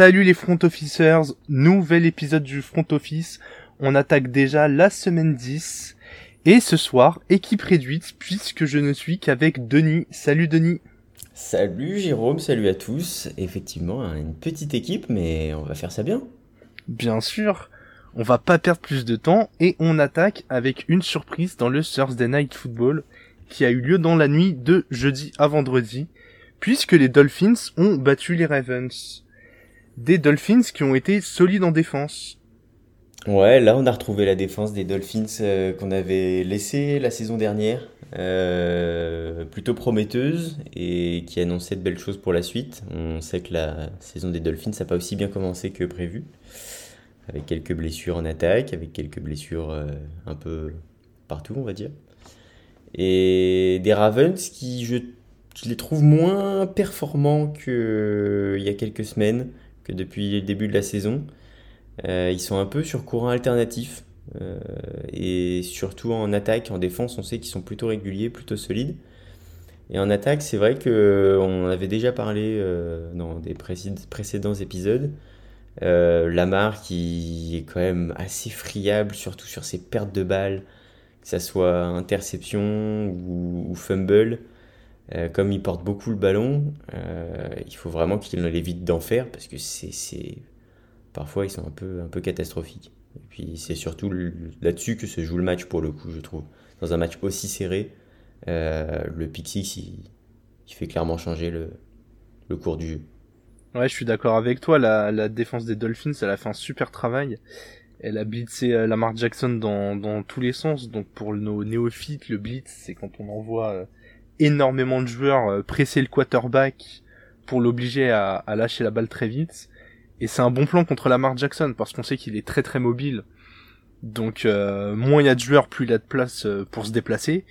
Salut les front officers, nouvel épisode du front office. On attaque déjà la semaine 10. Et ce soir, équipe réduite, puisque je ne suis qu'avec Denis. Salut Denis. Salut Jérôme, salut à tous. Effectivement, une petite équipe, mais on va faire ça bien. Bien sûr. On va pas perdre plus de temps et on attaque avec une surprise dans le Thursday Night Football qui a eu lieu dans la nuit de jeudi à vendredi puisque les Dolphins ont battu les Ravens. Des Dolphins qui ont été solides en défense. Ouais, là on a retrouvé la défense des Dolphins euh, qu'on avait laissée la saison dernière, euh, plutôt prometteuse et qui annonçait de belles choses pour la suite. On sait que la saison des Dolphins n'a pas aussi bien commencé que prévu, avec quelques blessures en attaque, avec quelques blessures euh, un peu partout, on va dire. Et des Ravens qui, je, je les trouve moins performants qu'il y a quelques semaines, depuis le début de la saison. Euh, ils sont un peu sur courant alternatif. Euh, et surtout en attaque, en défense, on sait qu'ils sont plutôt réguliers, plutôt solides. Et en attaque, c'est vrai qu'on avait déjà parlé euh, dans des précédents épisodes. Lamar qui est quand même assez friable, surtout sur ses pertes de balles, que ce soit interception ou, fumble. Comme il porte beaucoup le ballon, il faut vraiment qu'il évite d'en faire parce que c'est parfois ils sont un peu, un peu catastrophiques. Et puis c'est surtout là-dessus que se joue le match pour le coup, je trouve. Dans un match aussi serré, euh, le Pixix, il, fait clairement changer le, le, cours du jeu. Ouais, je suis d'accord avec toi. La, la, défense des Dolphins, elle a fait un super travail. Elle a blitzé euh, Lamar Jackson dans, dans tous les sens. Donc pour nos néophytes, le blitz, c'est quand on envoie euh, énormément de joueurs presser le quarterback pour l'obliger à, lâcher la balle très vite. Et c'est un bon plan contre Lamar Jackson parce qu'on sait qu'il est très très mobile. Donc euh, moins il y a de joueurs, plus il a de place euh, pour se déplacer.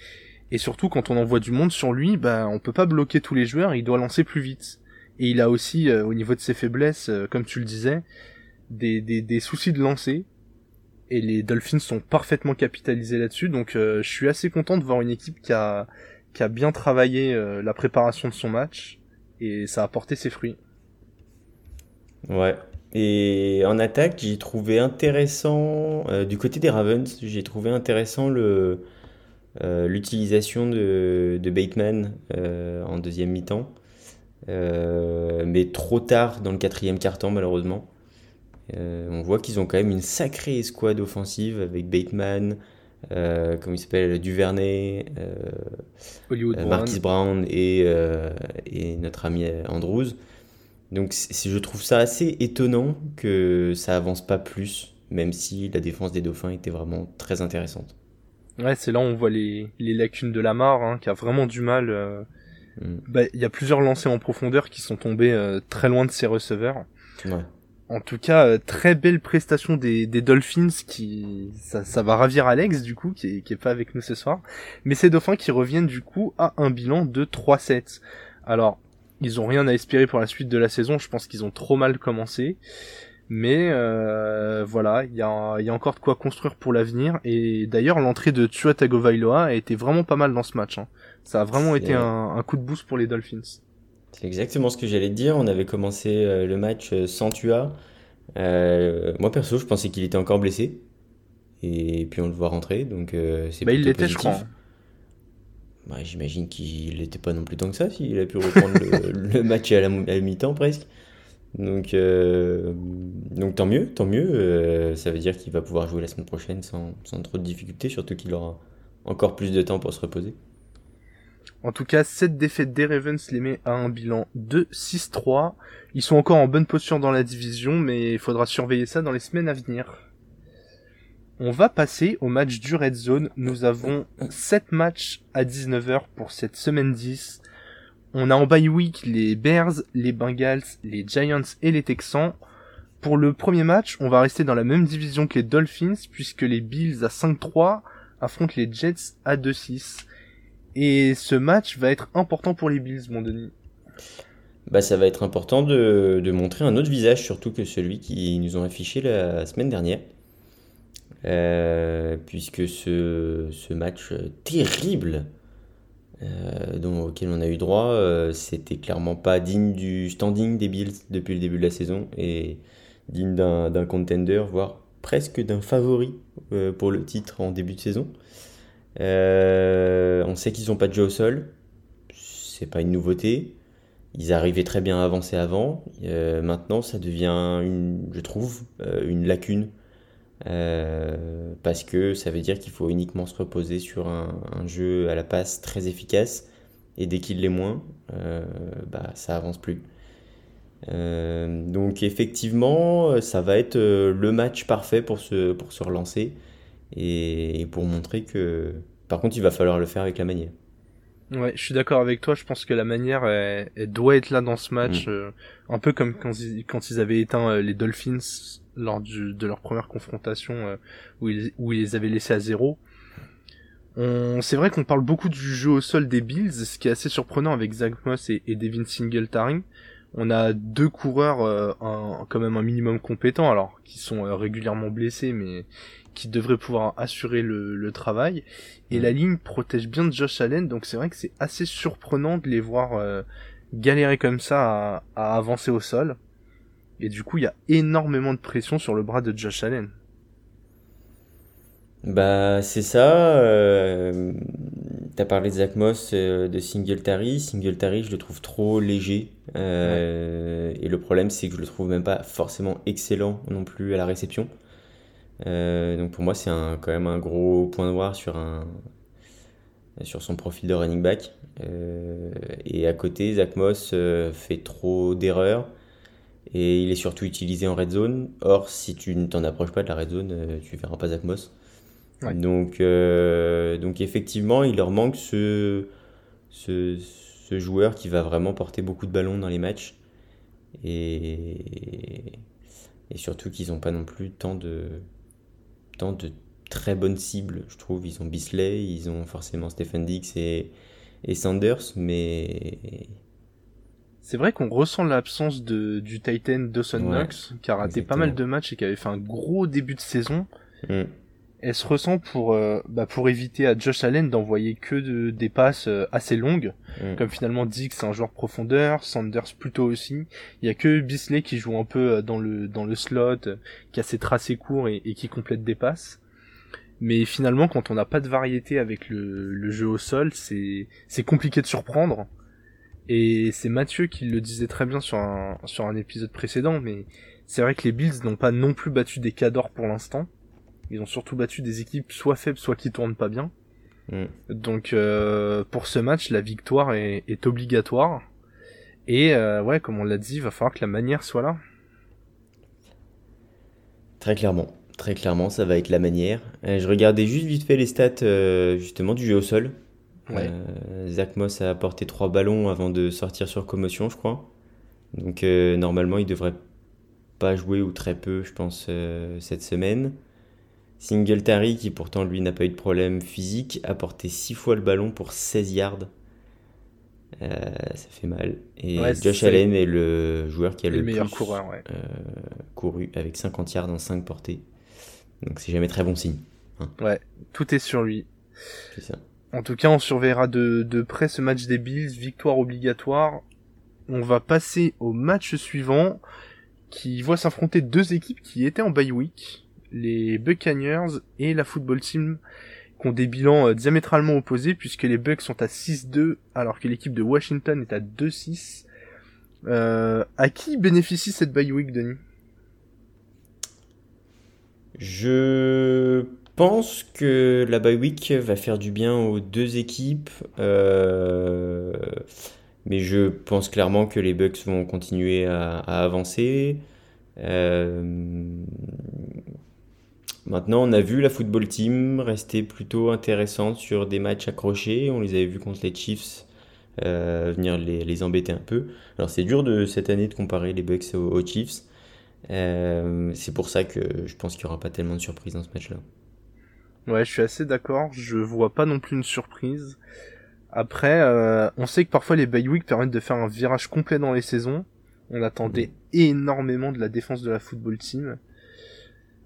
Et surtout quand on envoie du monde sur lui, bah on peut pas bloquer tous les joueurs, il doit lancer plus vite. Et il a aussi euh, au niveau de ses faiblesses, comme tu le disais, des, des, des, soucis de lancer. Et les Dolphins sont parfaitement capitalisés là-dessus. Donc je suis assez content de voir une équipe qui a, qui a bien travaillé la préparation de son match. Et ça a porté ses fruits. Ouais. Et en attaque, j'ai trouvé intéressant, euh, du côté des Ravens, j'ai trouvé intéressant euh, l'utilisation de, de Bateman euh, en deuxième mi-temps. mais trop tard dans le quatrième quart-temps, malheureusement. on voit qu'ils ont quand même une sacrée escouade offensive avec Bateman, comme il s'appelle, Duvernay, Marquis Brown et, et notre ami Andrews. Donc je trouve ça assez étonnant que ça avance pas plus, même si la défense des Dauphins était vraiment très intéressante. Ouais, c'est là où on voit les, les lacunes de Lamar, hein, qui a vraiment du mal. Euh... Mm. Bah, il y a plusieurs lancers en profondeur qui sont tombés euh, très loin de ses receveurs. Ouais. En tout cas, euh, très belle prestation des, des Dolphins qui ça, ça, va ravir Alex du coup qui est, qui est pas avec nous ce soir. Mais ces Dauphins qui reviennent du coup à un bilan de 3-7. Alors ils ont rien à espérer pour la suite de la saison. Je pense qu'ils ont trop mal commencé. Mais euh, voilà, il y a, y a, encore de quoi construire pour l'avenir. Et d'ailleurs, l'entrée de Tua Tagovailoa a été vraiment pas mal dans ce match. Hein. Ça a vraiment été un, un, coup de boost pour les Dolphins. C'est exactement ce que j'allais te dire. On avait commencé euh, le match euh, sans Tua. Euh, moi perso, je pensais qu'il était encore blessé. Et puis on le voit rentrer, donc c'est bah, il l'était, je crois. Bah, j'imagine qu'il n'était pas non plus tant que ça, s'il a pu reprendre le, match à la, mi-temps presque. Donc, donc tant mieux, tant mieux. Ça veut dire qu'il va pouvoir jouer la semaine prochaine sans, sans trop de difficultés, surtout qu'il aura encore plus de temps pour se reposer. En tout cas, cette défaite des Ravens les met à un bilan de 6-3. Ils sont encore en bonne posture dans la division, mais il faudra surveiller ça dans les semaines à venir. On va passer au match du Red Zone. Nous avons 7 matchs à 19h pour cette semaine 10. On a en bye week les Bears, les Bengals, les Giants et les Texans. Pour le premier match, on va rester dans la même division que les Dolphins puisque les Bills à 5-3 affrontent les Jets à 2-6. Et ce match va être important pour les Bills, mon Denis. Bah, ça va être important de, de montrer un autre visage, surtout que celui qui nous ont affiché la semaine dernière. Euh, puisque ce, ce, match terrible dont, auquel on a eu droit, c'était clairement pas digne du standing des Bills depuis le début de la saison et digne d'un contender, voire presque d'un favori pour le titre en début de saison. On sait qu'ils n'ont pas de jeu au sol, c'est pas une nouveauté. Ils arrivaient très bien à avancer avant. Euh, maintenant, ça devient, je trouve, euh, une lacune. Euh, parce que ça veut dire qu'il faut uniquement se reposer sur un, jeu à la passe très efficace. Et dès qu'il l'est moins, bah, ça avance plus. donc effectivement, ça va être le match parfait pour se relancer et pour montrer que... Par contre, il va falloir le faire avec la manière. Ouais, je suis d'accord avec toi. Je pense que la manière, elle, doit être là dans ce match, mm. euh, un peu comme quand ils, quand ils avaient éteint euh, les Dolphins lors du, de leur première confrontation euh, où, ils, où ils les avaient laissés à zéro. C'est vrai qu'on parle beaucoup du jeu au sol des Bills, ce qui est assez surprenant avec Zach Moss et, et Devin Singletary. On a deux coureurs un, quand même un minimum compétents, alors qui sont régulièrement blessés, mais qui devrait pouvoir assurer le, travail. Et la ligne protège bien Josh Allen, donc c'est vrai que c'est assez surprenant de les voir euh, galérer comme ça à, avancer au sol. Et du coup, il y a énormément de pression sur le bras de Josh Allen. Bah, c'est ça. Euh, T'as parlé de Zach Moss, euh, de Singletary. Singletary, je le trouve trop léger. Euh, et le problème, c'est que je le trouve même pas forcément excellent non plus à la réception. Euh, donc pour moi, c'est quand même un gros point noir sur, un, sur son profil de running back. Euh, et à côté, Zach Moss euh, fait trop d'erreurs et il est surtout utilisé en red zone. Or, si tu ne t'en approches pas de la red zone, tu verras pas Zach Moss. Donc, donc effectivement, il leur manque ce, ce, ce, joueur qui va vraiment porter beaucoup de ballons dans les matchs. Et, et surtout qu'ils n'ont pas non plus tant de, de très bonnes cibles, je trouve. Ils ont Bisley, ils ont forcément Stephen Dix et, et Sanders, mais. C'est vrai qu'on ressent l'absence de, du Titan Dawson Knox, qui a raté pas mal de matchs et qui avait fait un gros début de saison. Mm elle se ressent pour euh, bah, pour éviter à Josh Allen d'envoyer que de, des passes euh, assez longues. Mm. comme finalement Dix c'est un joueur profondeur Sanders plutôt aussi. Il y a que Bisley qui joue un peu euh, dans le dans le slot qui a ses tracés courts et, qui complète des passes. Mais finalement quand on n'a pas de variété avec le, le jeu au sol c'est c'est compliqué de surprendre. Et c'est Mathieu qui le disait très bien sur un sur un épisode précédent mais c'est vrai que les Bills n'ont pas non plus battu des cadors pour l'instant ils ont surtout battu des équipes soit faibles, soit qui tournent pas bien. Mm. Donc euh, pour ce match, la victoire est, est obligatoire. Et euh, ouais, comme on l'a dit, il va falloir que la manière soit là. Très clairement. Très clairement, ça va être la manière. Euh, je regardais juste vite fait les stats justement du jeu au sol. Ouais. Zach Moss a apporté trois ballons avant de sortir sur commotion, je crois. Donc normalement, il devrait pas jouer ou très peu, je pense, cette semaine. Singletary, qui pourtant lui n'a pas eu de problème physique, a porté 6 fois le ballon pour 16 yards. Euh, ça fait mal. Et Josh Allen est le joueur qui a le, meilleur plus coureur, euh, couru avec 50 yards en 5 portées. Donc c'est jamais très bon signe. Hein. Ouais, tout est sur lui. C'est ça. En tout cas, on surveillera de, de près ce match des Bills, victoire obligatoire. On va passer au match suivant qui voit s'affronter deux équipes qui étaient en bye week les Buccaneers et la football team qui ont des bilans euh, diamétralement opposés puisque les Bucks sont à 6-2 alors que l'équipe de Washington est à 2-6. Euh, à qui bénéficie cette bye week, Denis? Je pense que la bye week va faire du bien aux deux équipes. Euh, mais je pense clairement que les Bucks vont continuer à, avancer. Maintenant, on a vu la football team rester plutôt intéressante sur des matchs accrochés. On les avait vus contre les Chiefs euh, venir les, embêter un peu. Alors, c'est dur de cette année de comparer les Bucks aux, Chiefs. Euh, c'est pour ça que je pense qu'il n'y aura pas tellement de surprises dans ce match-là. Ouais, je suis assez d'accord. Je vois pas non plus une surprise. Après, euh, on sait que parfois les bye week permettent de faire un virage complet dans les saisons. On attendait énormément de la défense de la football team.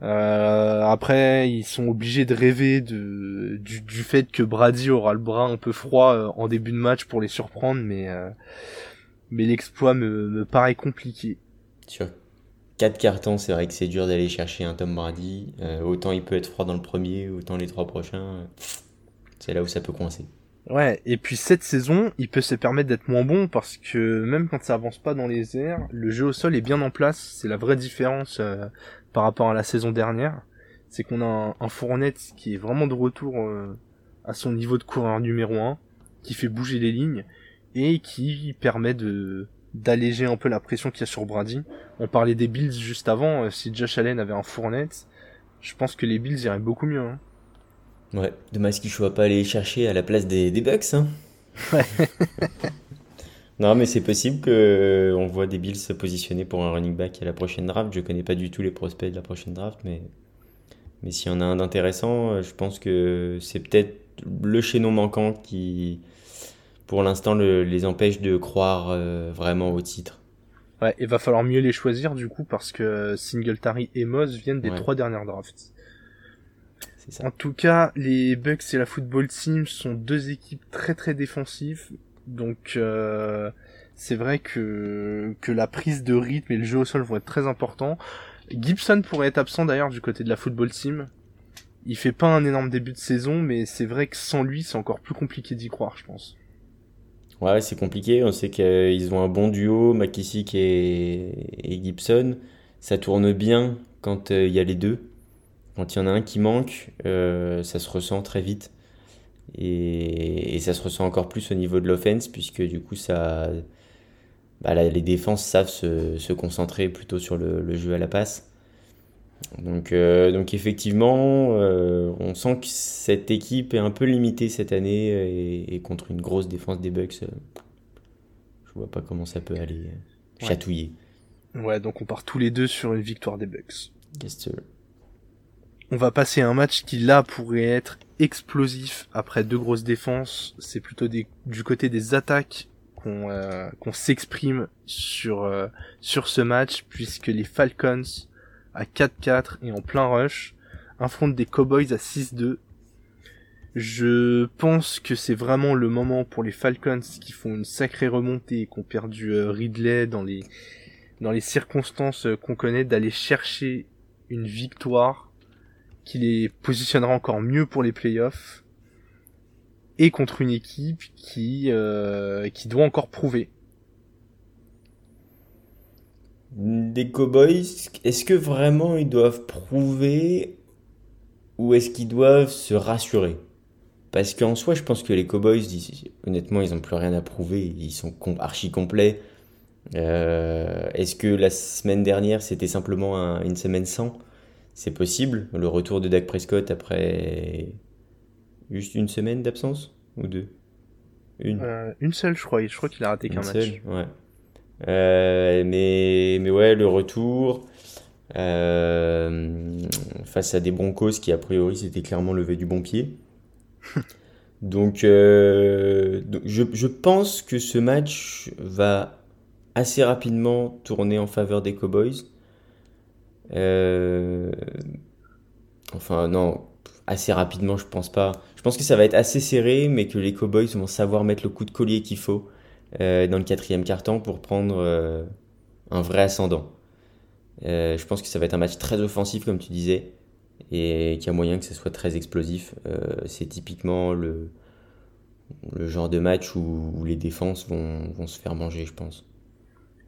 Euh, après, ils sont obligés de rêver de, du, du, fait que Brady aura le bras un peu froid euh, en début de match pour les surprendre, mais, euh, mais l'exploit me, me, paraît compliqué. Sur quatre cartons, c'est vrai que c'est dur d'aller chercher un Tom Brady. Euh, autant il peut être froid dans le premier, autant les trois prochains, c'est là où ça peut coincer. Ouais, et puis cette saison, il peut se permettre d'être moins bon parce que même quand ça avance pas dans les airs, le jeu au sol est bien en place. C'est la vraie différence euh, par rapport à la saison dernière. C'est qu'on a un, un, Fournette qui est vraiment de retour euh, à son niveau de coureur numéro 1, qui fait bouger les lignes et qui permet de d'alléger un peu la pression qu'il y a sur Brady. On parlait des Bills juste avant. Euh, si Josh Allen avait un Fournette, je pense que les Bills iraient beaucoup mieux. Hein. Ouais, dommage qu'il ne soit pas aller chercher à la place des, des Bucks. Hein. Ouais. non, mais c'est possible qu'on euh, voit des Bills se positionner pour un running back à la prochaine draft. Je connais pas du tout les prospects de la prochaine draft, mais, mais s'il y en a un d'intéressant, euh, je pense que c'est peut-être le chaînon manquant qui, pour l'instant, le, les empêche de croire euh, vraiment au titre. Ouais, il va falloir mieux les choisir du coup parce que Singletary et Moss viennent des ouais. trois dernières drafts. En tout cas, les Bucks et la football team sont deux équipes très très défensives. Donc euh, c'est vrai que, la prise de rythme et le jeu au sol vont être très importants. Gibson pourrait être absent d'ailleurs du côté de la football team. Il fait pas un énorme début de saison, mais c'est vrai que sans lui, c'est encore plus compliqué d'y croire, je pense. Ouais, c'est compliqué. On sait qu'ils ont un bon duo, McKissick et, Gibson. Ça tourne bien quand il y a les deux. Quand il y en a un qui manque, euh, ça se ressent très vite. Et, et, ça se ressent encore plus au niveau de l'offense, puisque du coup, ça, bah, là, les défenses savent se, se, concentrer plutôt sur le, le, jeu à la passe. Donc, euh, donc effectivement, euh, on sent que cette équipe est un peu limitée cette année et, et contre une grosse défense des Bucks, euh, je vois pas comment ça peut aller ouais. chatouiller. Ouais, donc on part tous les deux sur une victoire des Bucks. Yes, on va passer à un match qui là pourrait être explosif après deux grosses défenses. C'est plutôt du côté des attaques qu'on euh, s'exprime sur euh, sur ce match puisque les Falcons à 4-4 et en plein rush affrontent des Cowboys à 6-2. Je pense que c'est vraiment le moment pour les Falcons qui font une sacrée remontée et qui ont perdu euh, Ridley dans les circonstances qu'on connaît d'aller chercher une victoire qui les positionnera encore mieux pour les playoffs et contre une équipe qui euh, qui doit encore prouver. Des Cowboys, est-ce que vraiment ils doivent prouver ou est-ce qu'ils doivent se rassurer? Parce qu'en soi, je pense que les Cowboys, honnêtement, ils n'ont plus rien à prouver, ils sont archi complets. Euh, est-ce que la semaine dernière, c'était simplement un, une semaine sans? C'est possible, le retour de Dak Prescott après juste une semaine d'absence ou deux? Une euh, Une seule, je crois. Je crois qu'il a raté qu'un match. Ouais. Euh, mais, mais ouais, le retour euh, face à des Broncos qui, a priori, s'étaient clairement levé du bon pied. donc, donc je, je pense que ce match va assez rapidement tourner en faveur des Cowboys. Euh... Enfin, non, assez rapidement, je pense pas. Je pense que ça va être assez serré, mais que les Cowboys vont savoir mettre le coup de collier qu'il faut euh, dans le quatrième quart-temps pour prendre euh, un vrai ascendant. Je pense que ça va être un match très offensif, comme tu disais, et qu'il y a moyen que ce soit très explosif. C'est typiquement le, le genre de match où, où les défenses vont, vont se faire manger, je pense.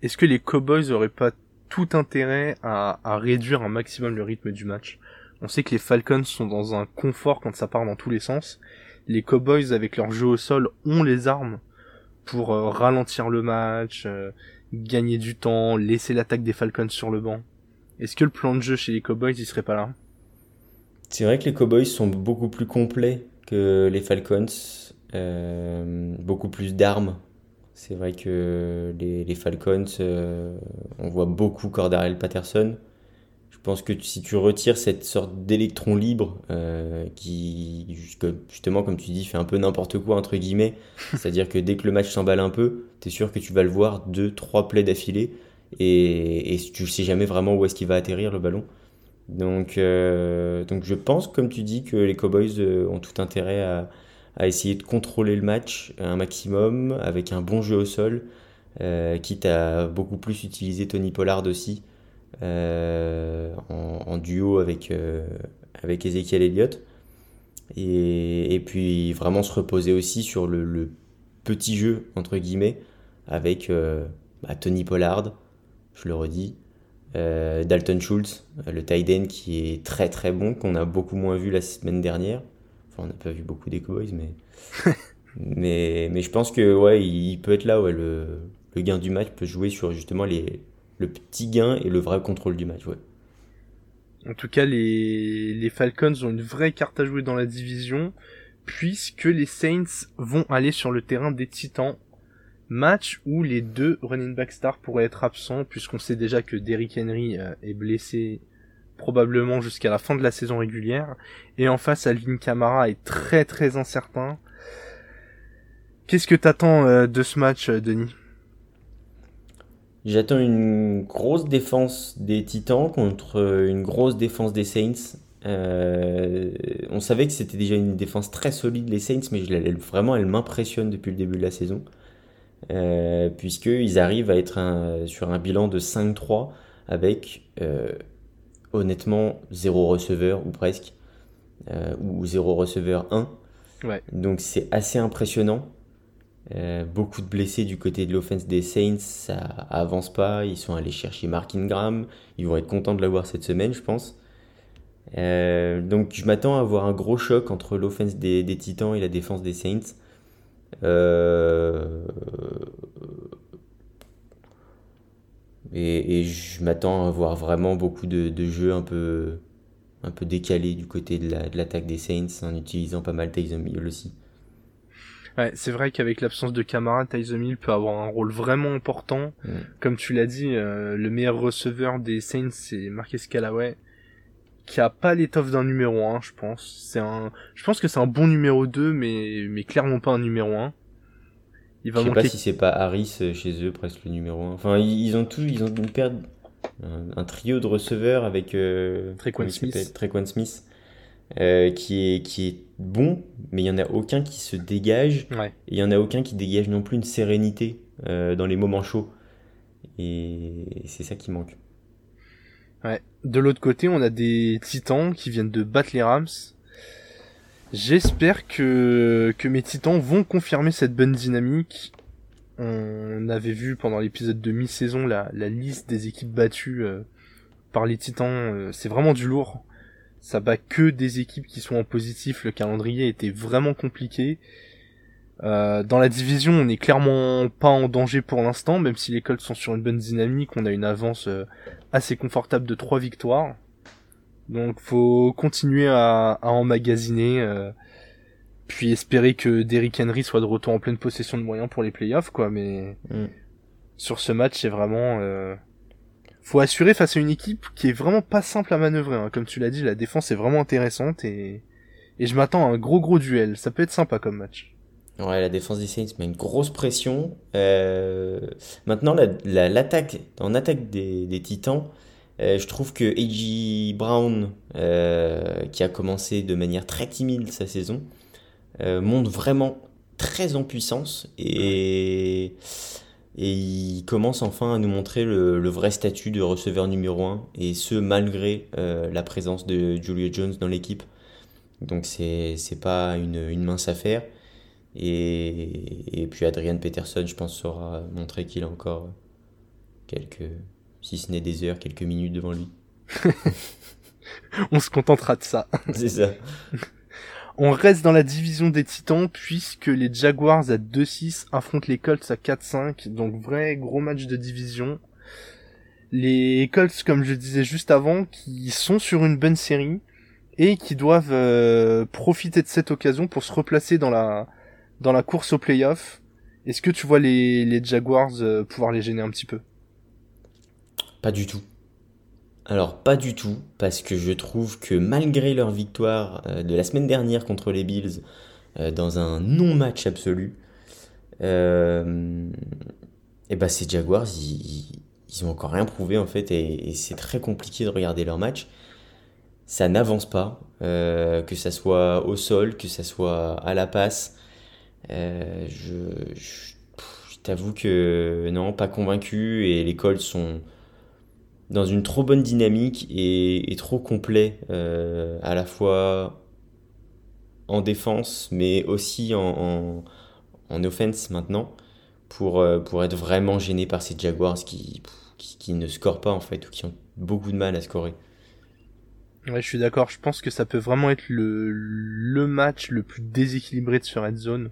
Est-ce que les Cowboys auraient pas tout intérêt à, réduire un maximum le rythme du match. On sait que les Falcons sont dans un confort quand ça part dans tous les sens. Les Cowboys, avec leur jeu au sol, ont les armes pour euh, ralentir le match, euh, gagner du temps, laisser l'attaque des Falcons sur le banc. Est-ce que le plan de jeu chez les Cowboys, il serait pas là? C'est vrai que les Cowboys sont beaucoup plus complets que les Falcons. Euh, beaucoup plus d'armes c'est vrai que les, les Falcons, euh, on voit beaucoup Cordarel Patterson. Je pense que si tu retires cette sorte d'électron libre euh, qui, justement, comme tu dis, fait un peu n'importe quoi, entre guillemets, c'est-à-dire que dès que le match s'emballe un peu, tu es sûr que tu vas le voir deux, trois plays d'affilée et, et tu sais jamais vraiment où est-ce qu'il va atterrir le ballon. Donc, donc je pense, comme tu dis, que les Cowboys ont tout intérêt à, à essayer de contrôler le match un maximum avec un bon jeu au sol, quitte à beaucoup plus utiliser Tony Pollard aussi en, duo avec, avec Ezekiel Elliott. Et, puis vraiment se reposer aussi sur le, petit jeu, entre guillemets, avec bah, Tony Pollard, je le redis, euh, Dalton Schultz, le tight end qui est très très bon, qu'on a beaucoup moins vu la semaine dernière. On n'a pas vu beaucoup des Cowboys, mais... mais, je pense que ouais, peut être là, le, gain du match peut jouer sur justement les, le petit gain et le vrai contrôle du match. En tout cas, les, les Falcons ont une vraie carte à jouer dans la division, puisque les Saints vont aller sur le terrain des Titans Match où les deux running back stars pourraient être absents puisqu'on sait déjà que Derrick Henry euh, est blessé probablement jusqu'à la fin de la saison régulière et en face Alvin Kamara est très très incertain. Qu'est-ce que t'attends euh, de ce match, euh, Denis? J'attends une grosse défense des Titans contre une grosse défense des Saints. on savait que c'était déjà une défense très solide les Saints, mais vraiment elle m'impressionne depuis le début de la saison. Euh, puisqu'ils arrivent à être sur un bilan de 5-3 avec euh, honnêtement zéro receveur ou presque, euh, ou zéro receveur 1. Donc c'est assez impressionnant. beaucoup de blessés du côté de l'offense des Saints, ça avance pas. Ils sont allés chercher Mark Ingram. Ils vont être contents de l'avoir cette semaine, je pense. donc je m'attends à avoir un gros choc entre l'offense des, des, Titans et la défense des Saints. Euh, et, je m'attends à voir vraiment beaucoup de, jeux un peu, un peu décalés du côté de l'attaque des Saints en utilisant pas mal Tyson Hill aussi. Ouais, c'est vrai qu'avec l'absence de Camara, Tyson Hill peut avoir un rôle vraiment important. Mm. Comme tu l'as dit, euh, le meilleur receveur des Saints, c'est Marquez Callaway qui a pas l'étoffe d'un numéro 1, je pense. C'est un, je pense que c'est un bon numéro 2, mais, mais clairement pas un numéro 1. Il va je sais pas si c'est pas Harris euh, chez eux, presque le numéro 1. Enfin, ils ont tout, ils ont une paire, un, trio de receveurs avec, euh, Trequan Smith. Trequan Smith. Euh, qui est qui est bon, mais il y en a aucun qui se dégage. Ouais. Et il y en a aucun qui dégage non plus une sérénité euh, dans les moments chauds. Et c'est ça qui manque. Ouais. De l'autre côté, on a des titans qui viennent de battre les Rams. J'espère que, que mes titans vont confirmer cette bonne dynamique. On avait vu pendant l'épisode de mi-saison la, la liste des équipes battues euh, par les titans. Euh, c'est vraiment du lourd. Ça bat que des équipes qui sont en positif. Le calendrier était vraiment compliqué. Euh, dans la division, on n'est clairement pas en danger pour l'instant, même si les Colts sont sur une bonne dynamique. On a une avance assez confortable de 3 victoires. Donc faut continuer à, à emmagasiner, euh, puis espérer que Derrick Henry soit de retour en pleine possession de moyens pour les playoffs, quoi. Mais mm. sur ce match, c'est vraiment faut assurer face à une équipe qui est vraiment pas simple à manœuvrer. Hein. Comme tu l'as dit, la défense est vraiment intéressante et et je m'attends à un gros gros duel. Ça peut être sympa comme match. Ouais, la défense des Saints met une grosse pression. Euh, maintenant, l'attaque, la, en attaque des, des Titans, euh, je trouve que A.J. Brown, euh, qui a commencé de manière très timide sa saison, monte vraiment très en puissance et, et il commence enfin à nous montrer le, vrai statut de receveur numéro 1 et ce malgré la présence de Julia Jones dans l'équipe. Donc c'est pas une, une mince affaire. Et, et puis Adrian Peterson, je pense, saura montrer qu'il a encore quelques, si ce n'est des heures, quelques minutes devant lui. On se contentera de ça. C'est ça. On reste dans la division des Titans puisque les Jaguars à 2-6 affrontent les Colts à 4-5. Donc vrai gros match de division. Les Colts, comme je disais juste avant, qui sont sur une bonne série et qui doivent euh, profiter de cette occasion pour se replacer dans la dans la course au playoff. Est-ce que tu vois les, les Jaguars euh, pouvoir les gêner un petit peu? Pas du tout. Alors pas du tout, parce que je trouve que malgré leur victoire euh, de la semaine dernière contre les Bills, euh, dans un non-match absolu, et bah ces Jaguars, ils, ils, ont encore rien prouvé en fait, et, c'est très compliqué de regarder leur match. ça n'avance pas, que ça soit au sol, que ça soit à la passe. je t'avoue que non, pas convaincu et les Colts sont dans une trop bonne dynamique et, trop complet euh, à la fois en défense mais aussi en, en, offense maintenant pour, euh, pour être vraiment gêné par ces Jaguars qui, qui, ne scorent pas en fait ou qui ont beaucoup de mal à scorer. Ouais, je suis d'accord. Je pense que ça peut vraiment être le, le match le plus déséquilibré de ce Red Zone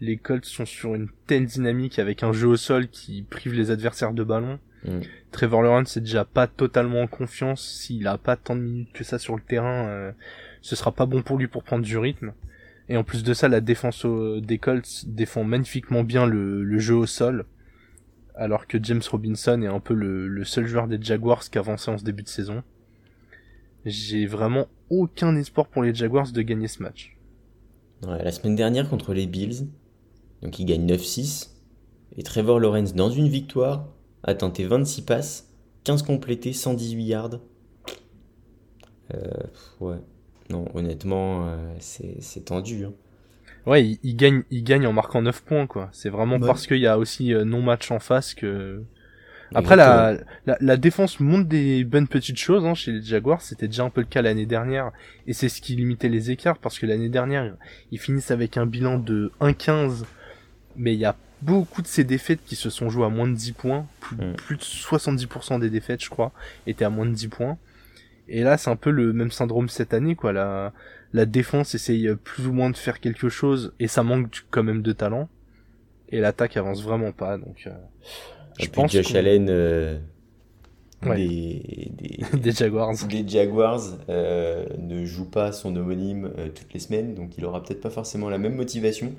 les Colts sont sur une telle dynamique avec un jeu au sol qui prive les adversaires de ballon. Mm. Trevor Lawrence c'est déjà pas totalement en confiance. S'il a pas tant de minutes que ça sur le terrain, euh, ce sera pas bon pour lui pour prendre du rythme. Et en plus de ça, la défense des Colts défend magnifiquement bien le, jeu au sol. Alors que James Robinson est un peu le, seul joueur des Jaguars qui avançait en ce début de saison. J'ai vraiment aucun espoir pour les Jaguars de gagner ce match. la semaine dernière contre les Bills, donc il gagne 9-6. Et Trevor Lawrence, dans une victoire, a tenté 26 passes, 15 complétés, 118 yards. Euh, ouais. Non, honnêtement, euh, c'est tendu. Hein. Ouais, il, gagne, il gagne en marquant 9 points, quoi. C'est vraiment parce qu'il y a aussi euh, non-match en face que... Après, la, la, défense montre des bonnes petites choses hein, chez les Jaguars. C'était déjà un peu le cas l'année dernière. Et c'est ce qui limitait les écarts parce que l'année dernière, ils finissent avec un bilan de 1-15 mais il y a beaucoup de ces défaites qui se sont jouées à moins de 10 points. Plus, mm. de 70% des défaites, je crois, étaient à moins de 10 points. Et là, c'est un peu le même syndrome cette année, quoi. La, la défense essaye plus ou moins de faire quelque chose, et ça manque quand même de talent. Et l'attaque avance vraiment pas, donc. Euh, je pense Josh Allen euh, des, des, Jaguars, des Jaguars euh, ne joue pas son homonyme toutes les semaines, donc il aura peut-être pas forcément la même motivation.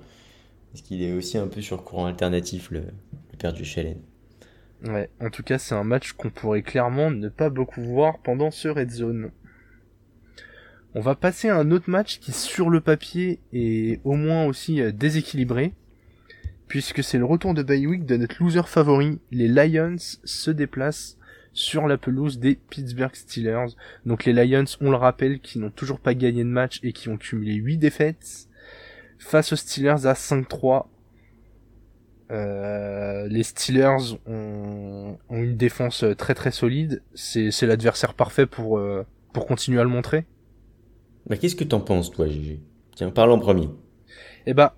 Parce qu'il est aussi un peu sur courant alternatif, le, le père du Chalen. Ouais, en tout cas, c'est un match qu'on pourrait clairement ne pas beaucoup voir pendant ce Red Zone. On va passer à un autre match qui, sur le papier, est au moins aussi euh, déséquilibré, puisque c'est le retour de Baywick de notre loser favori. Les Lions se déplacent sur la pelouse des Pittsburgh Steelers. Donc les Lions, on le rappelle, qui n'ont toujours pas gagné de match et qui ont cumulé 8 défaites. Face aux Steelers à 5-3. Euh, les Steelers ont, une défense très très solide. C'est, l'adversaire parfait pour, euh, pour continuer à le montrer. Bah, qu'est-ce que t'en penses, toi, Gigi? Tiens, parle en premier. Eh bah,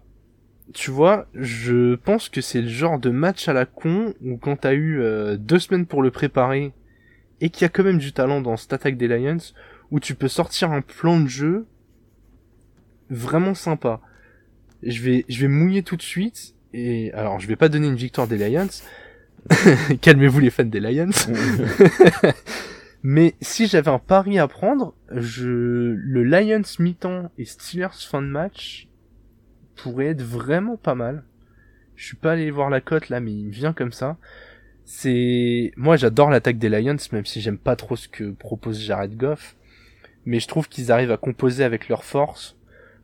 tu vois, je pense que c'est le genre de match à la con où quand t'as eu euh, deux semaines pour le préparer et qu'il y a quand même du talent dans cette attaque des Lions, où tu peux sortir un plan de jeu vraiment sympa je vais, je vais mouiller tout de suite. Et alors, je vais pas donner une victoire des Lions. Calmez-vous les fans des Lions. Mais si j'avais un pari à prendre, je, le Lions mi-temps et Steelers fin de match pourrait être vraiment pas mal. Je suis pas allé voir la cote là, mais il me vient comme ça. C'est, moi j'adore l'attaque des Lions, même si j'aime pas trop ce que propose Jared Goff. Mais je trouve qu'ils arrivent à composer avec leur force.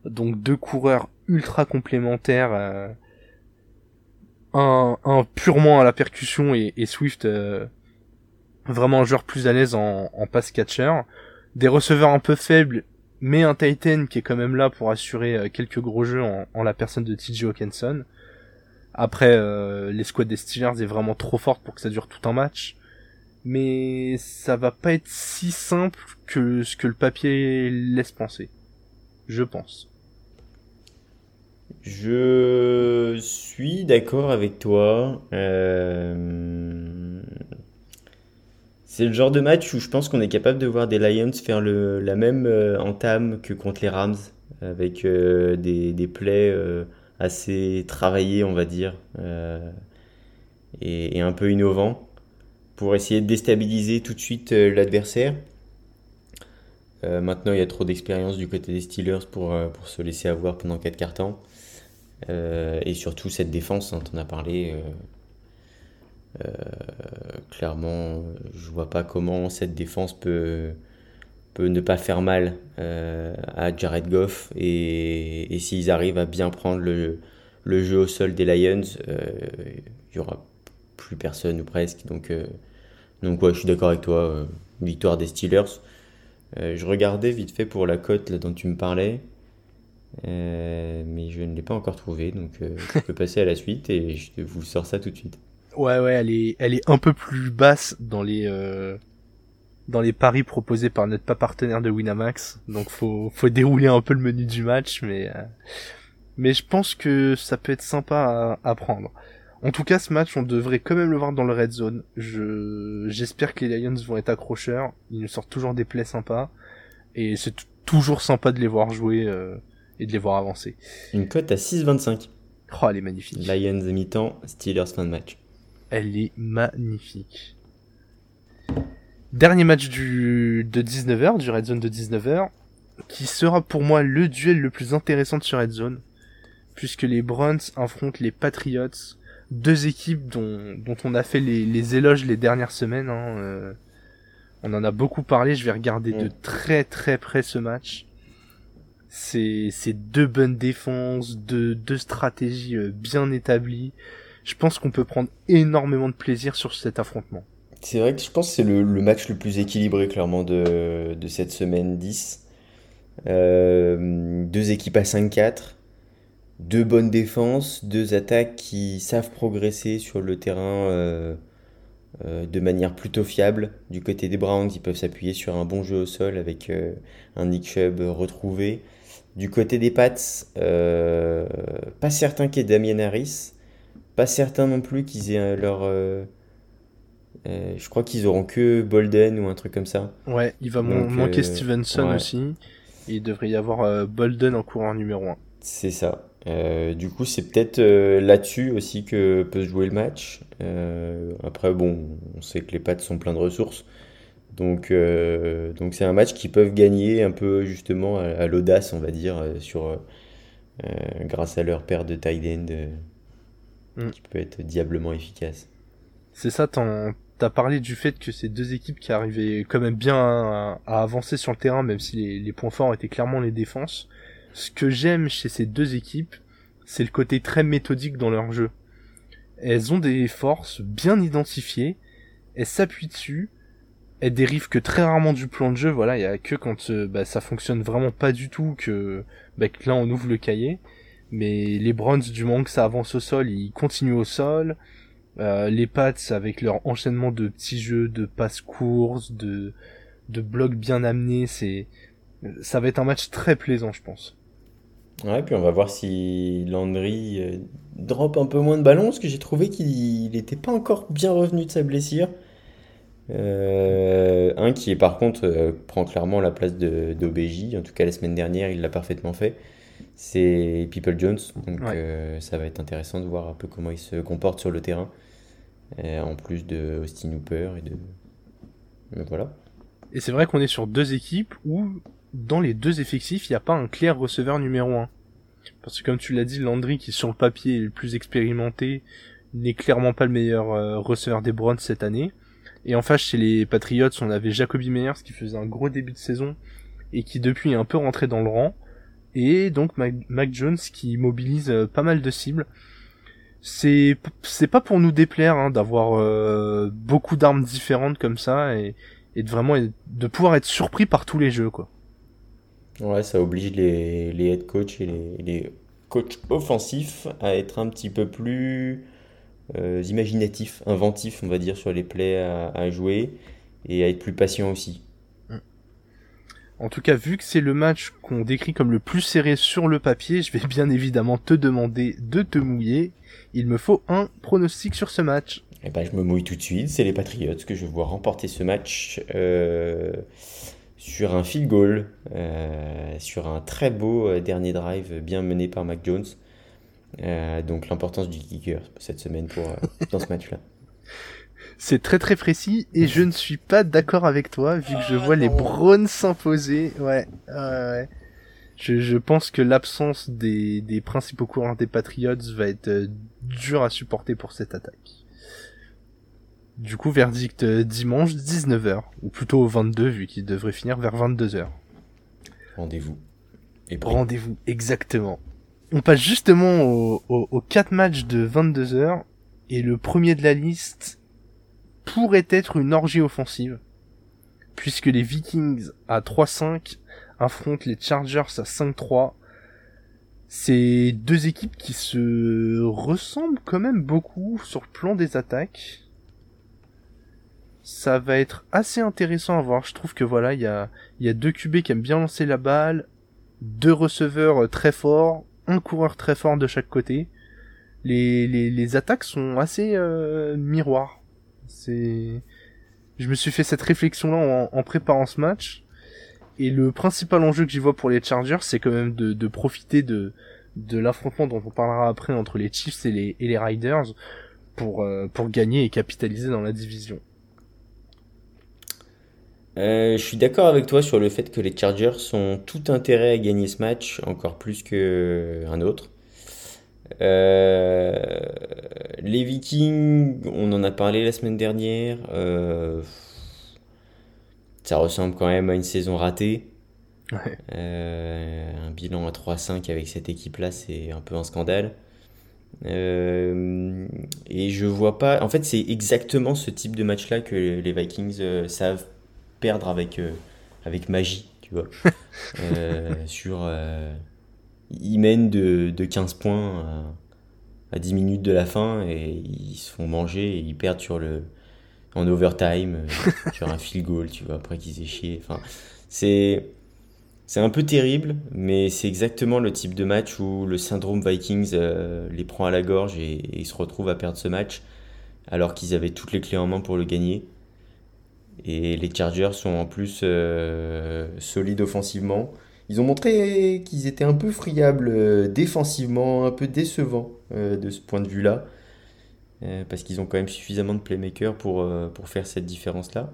Donc deux coureurs ultra complémentaires. Euh, un, purement à la percussion et, Swift euh, vraiment un joueur plus à l'aise en, en pass catcher. Des receveurs un peu faibles, mais un Titan qui est quand même là pour assurer euh, quelques gros jeux en, la personne de TJ Hawkinson. Après, squads des Steelers est vraiment trop forte pour que ça dure tout un match. Mais ça va pas être si simple que ce que le papier laisse penser. Je pense. Je suis d'accord avec toi. Euh, c'est le genre de match où je pense qu'on est capable de voir des Lions faire la même euh, entame que contre les Rams, avec euh, des, des, plays assez travaillés, on va dire, et, et, un peu innovants, pour essayer de déstabiliser tout de suite l'adversaire. maintenant, il y a trop d'expérience du côté des Steelers pour, pour se laisser avoir pendant 4 quarts temps. Euh, et surtout cette défense dont on a parlé. Euh, euh, clairement, je vois pas comment cette défense peut, peut ne pas faire mal à Jared Goff. Et, s'ils arrivent à bien prendre le, le, jeu au sol des Lions, il y aura plus personne ou presque. Donc, donc ouais, je suis d'accord avec toi. victoire des Steelers. je regardais vite fait pour la cote dont tu me parlais. Mais je ne l'ai pas encore trouvé, donc je peux passer à la suite et je vous sors ça tout de suite. Ouais, ouais, elle est, elle est un peu plus basse dans les, euh, dans les paris proposés par notre pas partenaire de Winamax. Donc faut, faut dérouler un peu le menu du match, mais, euh, mais je pense que ça peut être sympa à, à, prendre. En tout cas, ce match, on devrait quand même le voir dans le red zone. Je, j'espère que les Lions vont être accrocheurs. Ils nous sortent toujours des plays sympas. Et c'est toujours sympa de les voir jouer, euh, et de les voir avancer. Une cote à 6,25. Oh, elle est magnifique. Lions à mi-temps, Steelers fin de match. Elle est magnifique. Dernier match du, de 19h, du Red Zone de 19h, qui sera pour moi le duel le plus intéressant de ce Red Zone, puisque les Browns affrontent les Patriots, deux équipes dont, dont on a fait les, les éloges les dernières semaines. Hein, euh, on en a beaucoup parlé, je vais regarder de mm. très très près ce match. C'est deux bonnes défenses, deux, stratégies euh, bien établies je pense qu'on peut prendre énormément de plaisir sur cet affrontement. C'est vrai que je pense que c'est le, match le plus équilibré clairement de, cette semaine 10. Euh, deux équipes à 5-4, deux bonnes défenses, deux attaques qui savent progresser sur le terrain euh, de manière plutôt fiable. Du côté des Browns, ils peuvent s'appuyer sur un bon jeu au sol avec un Nick Chubb retrouvé. Du côté des Pats, pas certain qu'il y ait Damien Harris. Pas certain non plus qu'ils aient leur. Euh, euh, je crois qu'ils auront que Bolden ou un truc comme ça. Ouais, il va manquer euh, Stevenson aussi. Et il devrait y avoir Bolden en courant numéro 1. C'est ça. du coup, c'est peut-être là-dessus aussi que peut se jouer le match. après, bon, on sait que les pattes sont pleins de ressources. Donc, donc c'est un match qu'ils peuvent gagner un peu justement à, l'audace, on va dire, sur, grâce à leur paire de tight end Mm. qui peut être diablement efficace. C'est ça, t'as parlé du fait que ces deux équipes qui arrivaient quand même bien à, avancer sur le terrain, même si les, points forts étaient clairement les défenses. Ce que j'aime chez ces deux équipes, c'est le côté très méthodique dans leur jeu. Elles ont des forces bien identifiées, elles s'appuient dessus, elles dérivent que très rarement du plan de jeu, voilà, il y a que quand euh, bah, ça fonctionne vraiment pas du tout que, bah, là on ouvre le cahier. Mais les Browns, du moment que ça avance au sol, ils continuent au sol. Euh, les Pats, avec leur enchaînement de petits jeux, de passes courses, de, de blocs bien amenés, c'est, ça va être un match très plaisant, je pense. Ouais, puis on va voir si Landry euh, drop un peu moins de ballons, parce que j'ai trouvé qu'il n'était pas encore bien revenu de sa blessure. Euh, un qui est par contre prend clairement la place d'OBJ, en tout cas la semaine dernière il l'a parfaitement fait c'est People Jones. Donc euh, ça va être intéressant de voir un peu comment il se comporte sur le terrain. Euh, en plus de Austin Hooper et de. Mais voilà. Et c'est vrai qu'on est sur deux équipes où, dans les deux effectifs, il n'y a pas un clair receveur numéro 1. Parce que comme tu l'as dit, Landry, qui sur le papier est le plus expérimenté, n'est clairement pas le meilleur euh, receveur des Browns cette année. Et en face, chez les Patriots, on avait Jacoby Meyers qui faisait un gros début de saison et qui depuis est un peu rentré dans le rang et donc Mac, Jones qui mobilise euh, pas mal de cibles. C'est c'est pas pour nous déplaire hein, d'avoir euh, beaucoup d'armes différentes comme ça et, et de vraiment de pouvoir être surpris par tous les jeux quoi. Ouais, ça oblige les, les head coach et les, les coachs offensifs à être un petit peu plus euh, imaginatifs, inventifs, on va dire, sur les plays à, à jouer et à être plus patient aussi. En tout cas, vu que c'est le match qu'on décrit comme le plus serré sur le papier, je vais bien évidemment te demander de te mouiller. Il me faut un pronostic sur ce match. Eh ben, je me mouille tout de suite. C'est les Patriots que je vois remporter ce match euh, sur un field goal, euh, sur un très beau euh, dernier drive bien mené par Mac Jones. Donc l'importance du kicker cette semaine pour, dans ce match-là. C'est très très précis et je ne suis pas d'accord avec toi vu que je vois les Browns s'imposer. Ouais, ouais, Je, je, pense que l'absence des, des principaux coureurs des Patriots va être euh, dur à supporter pour cette attaque. Du coup, verdict euh, dimanche 19h, ou plutôt 22 vu qu'il devrait finir vers 22h. Rendez-vous. Et Rendez-vous, exactement. On passe justement aux au, au 4 matchs de 22h, et le premier de la liste, pourrait être une orgie offensive. puisque les Vikings à 3-5 affrontent les Chargers à 5-3. C'est deux équipes qui se ressemblent quand même beaucoup sur le plan des attaques. Ça va être assez intéressant à voir. Je trouve que voilà, il y a, y a deux QB qui aiment bien lancer la balle, deux receveurs très forts, un coureur très fort de chaque côté. Les, les, attaques sont assez euh, miroirs. C'est, je me suis fait cette réflexion là en, en préparant ce match. Et le principal enjeu que j'y vois pour les Chargers, c'est quand même de, de profiter de, de l'affrontement dont on parlera après entre les Chiefs et les, et les Riders pour, euh, pour gagner et capitaliser dans la division. Euh, je suis d'accord avec toi sur le fait que les Chargers ont tout intérêt à gagner ce match, encore plus qu'un autre. Euh, les Vikings, on en a parlé la semaine dernière. Euh, ça ressemble quand même à une saison ratée. un bilan à 3-5 avec cette équipe-là, c'est un peu un scandale. et je vois pas. En fait, c'est exactement ce type de match-là que les Vikings savent perdre avec, euh, avec magie, tu vois. Euh, sur, euh, ils mènent de, de 15 points à, 10 minutes de la fin et ils se font manger et ils perdent sur le, en overtime, sur un field goal, tu vois, après qu'ils aient chié. Enfin, c'est. C'est un peu terrible, mais c'est exactement le type de match où le syndrome Vikings les prend à la gorge et, et, ils se retrouvent à perdre ce match alors qu'ils avaient toutes les clés en main pour le gagner. Et les Chargers sont en plus euh, solides offensivement. Ils ont montré qu'ils étaient un peu friables euh, défensivement, un peu décevants euh, de ce point de vue-là. parce qu'ils ont quand même suffisamment de playmakers pour, pour faire cette différence-là.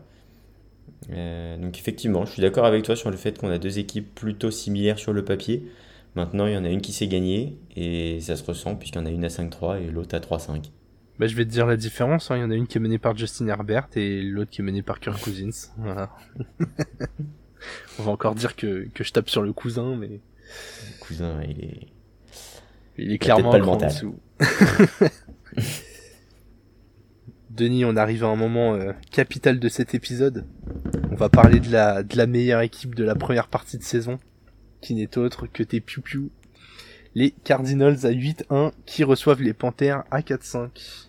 donc effectivement, je suis d'accord avec toi sur le fait qu'on a deux équipes plutôt similaires sur le papier. Maintenant, il y en a une qui s'est gagnée et ça se ressent puisqu'il y en a une à 5-3 et l'autre à 3-5. Bah, je vais te dire la différence. Hein. Il y en a une qui est menée par Justin Herbert et l'autre qui est menée par Kirk Cousins. Voilà. On va encore dire que, que je tape sur le cousin, mais. Le cousin, il est. Il est clairement pas le mental. Denis, on arrive à un moment euh, capital de cet épisode. On va parler de la, de la meilleure équipe de la première partie de saison, qui n'est autre que tes Piu les Cardinals à 8-1 qui reçoivent les Panthers à 4-5.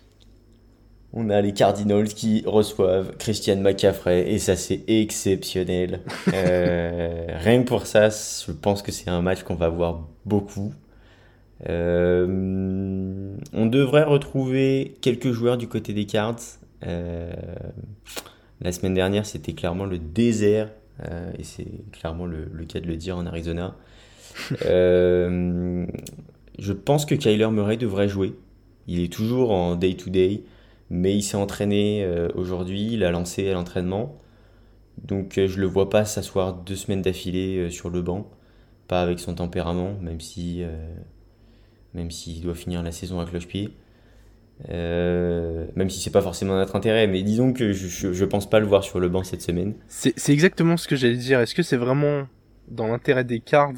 On a les Cardinals qui reçoivent Christian McCaffrey et ça c'est exceptionnel. Euh, rien que pour ça, je pense que c'est un match qu'on va voir beaucoup. Euh, on devrait retrouver quelques joueurs du côté des Cards. Euh, la semaine dernière, c'était clairement le désert et c'est clairement le, le, cas de le dire en Arizona. je pense que Kyler Murray devrait jouer. Il est toujours en day-to-day. day to day mais il s'est entraîné euh, aujourd'hui, il a lancé à l'entraînement. Donc euh, je le vois pas s'asseoir deux semaines d'affilée euh, sur le banc, pas avec son tempérament, même si même s'il doit finir la saison à cloche-pied. même si c'est pas forcément notre intérêt, mais disons que je, je, pense pas le voir sur le banc cette semaine. C'est exactement ce que j'allais dire. Est-ce que c'est vraiment dans l'intérêt des Cards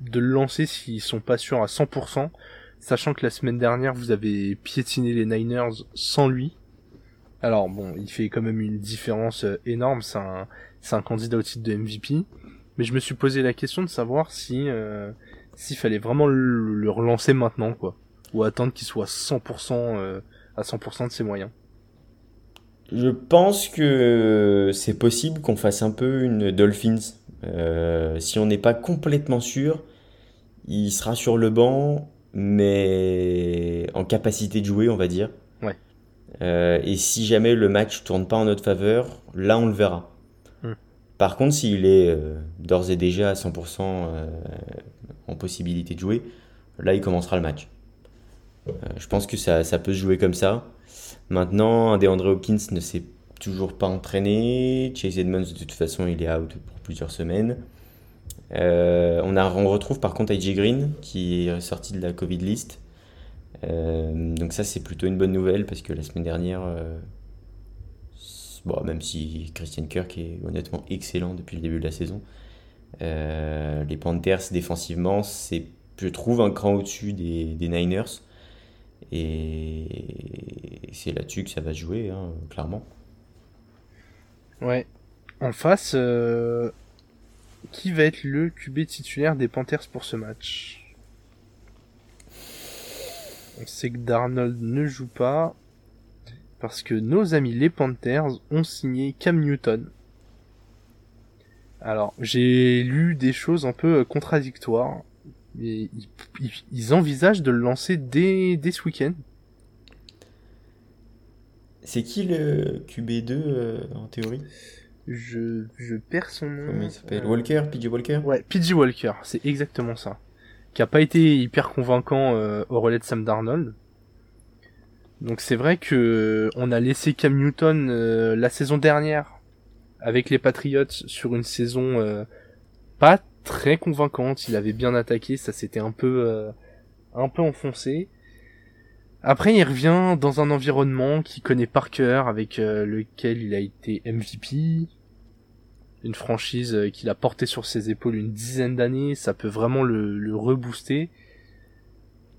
de le lancer s'ils sont pas sûrs à 100% sachant que la semaine dernière vous avez piétiné les Niners sans lui. Alors bon, il fait quand même une différence euh, énorme, c'est un, un candidat au titre de MVP, mais je me suis posé la question de savoir si euh, s'il fallait vraiment le, relancer maintenant quoi, ou attendre qu'il soit 100% euh, à 100% de ses moyens. Je pense que c'est possible qu'on fasse un peu une Dolphins. si on n'est pas complètement sûr, il sera sur le banc mais en capacité de jouer, on va dire. Ouais. Euh, et si jamais le match tourne pas en notre faveur, là on le verra. Hmm. Par contre, s'il est euh, d'ores et déjà à 100% euh, en possibilité de jouer, là il commencera le match. je pense que ça, ça, peut se jouer comme ça. Maintenant, DeAndre Hopkins ne s'est toujours pas entraîné. Chase Edmonds, de toute façon, il est out pour plusieurs semaines. Euh, on, a, on retrouve par contre AJ Green qui est sorti de la Covid list. Euh, donc ça c'est plutôt une bonne nouvelle parce que la semaine dernière, euh, bon, même si Christian Kirk est honnêtement excellent depuis le début de la saison, les Panthers défensivement je trouve un cran au-dessus des, Niners et c'est là-dessus que ça va jouer hein, clairement. Ouais, En face, qui va être le QB titulaire des Panthers pour ce match? On sait que Darnold ne joue pas parce que nos amis les Panthers ont signé Cam Newton. Alors, j'ai lu des choses un peu contradictoires. Mais ils, envisagent de le lancer dès, dès ce week-end. C'est qui le QB2 euh, en théorie? Je, je perds son nom. Comment il s'appelle? Walker? PJ Walker? Ouais, PJ Walker, c'est exactement ça. Qui a pas été hyper convaincant euh, au relais de Sam Darnold. Donc c'est vrai que on a laissé Cam Newton euh, la saison dernière avec les Patriots sur une saison pas très convaincante. Il avait bien attaqué, ça s'était un peu un peu enfoncé. Après, il revient dans un environnement qu'il connaît par cœur, avec euh, lequel il a été MVP. Une franchise euh, qu'il a porté sur ses épaules une dizaine d'années, ça peut vraiment le, le rebooster.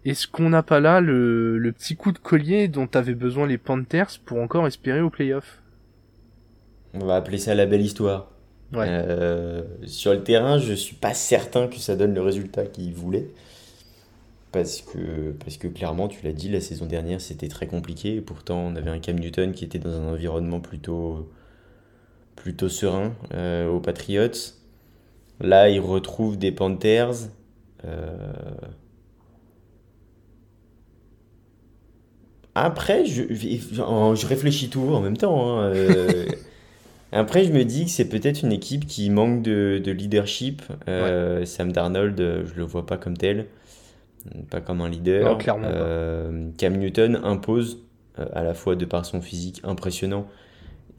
Est-ce qu'on n'a pas là le, le, petit coup de collier dont avaient besoin les Panthers pour encore espérer au playoff? On va appeler ça la belle histoire. Ouais. Euh, sur le terrain, je suis pas certain que ça donne le résultat qu'il voulait. Parce que, parce que clairement, tu l'as dit, la saison dernière, c'était très compliqué. Et pourtant, on avait un Cam Newton qui était dans un environnement plutôt, plutôt serein euh, aux Patriots. Là, il retrouve des Panthers. Euh, après, je, je réfléchis tout en même temps. Hein, euh, après, je me dis que c'est peut-être une équipe qui manque de, de leadership. Sam Darnold, je le vois pas comme tel pas comme un leader. Cam Newton impose, à la fois de par son physique impressionnant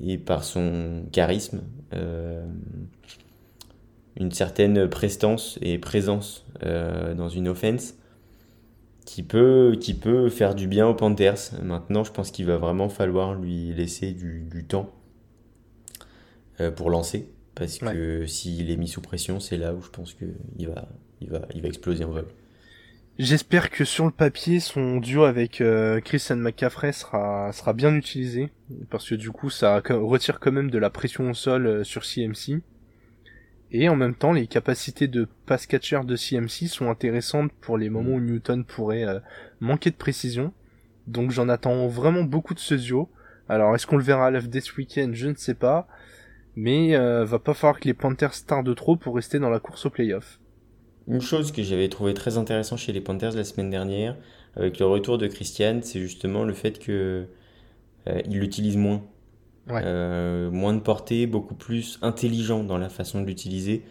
et par son charisme, euh, une certaine prestance et présence dans une offense qui peut, qui peut faire du bien aux Panthers. Maintenant, je pense qu'il va vraiment falloir lui laisser du, temps pour lancer. Parce que s'il est mis sous pression, c'est là où je pense qu'il va, il va, il va exploser en vol. J'espère que sur le papier, son duo avec euh, Christian McCaffrey sera, sera bien utilisé, parce que du coup, ça retire quand même de la pression au sol euh, sur CMC. Et en même temps, les capacités de pass catcher de CMC sont intéressantes pour les moments où Newton pourrait euh, manquer de précision. Donc j'en attends vraiment beaucoup de ce duo. Alors est-ce qu'on le verra à l'FD ce week-end? Je ne sais pas. Mais va pas falloir que les Panthers tardent trop pour rester dans la course au playoff. Une chose que j'avais trouvé très intéressant chez les Panthers la semaine dernière, avec le retour de Christian, c'est justement le fait que euh, l'utilise moins. Euh, moins de portée, beaucoup plus intelligent dans la façon de l'utiliser,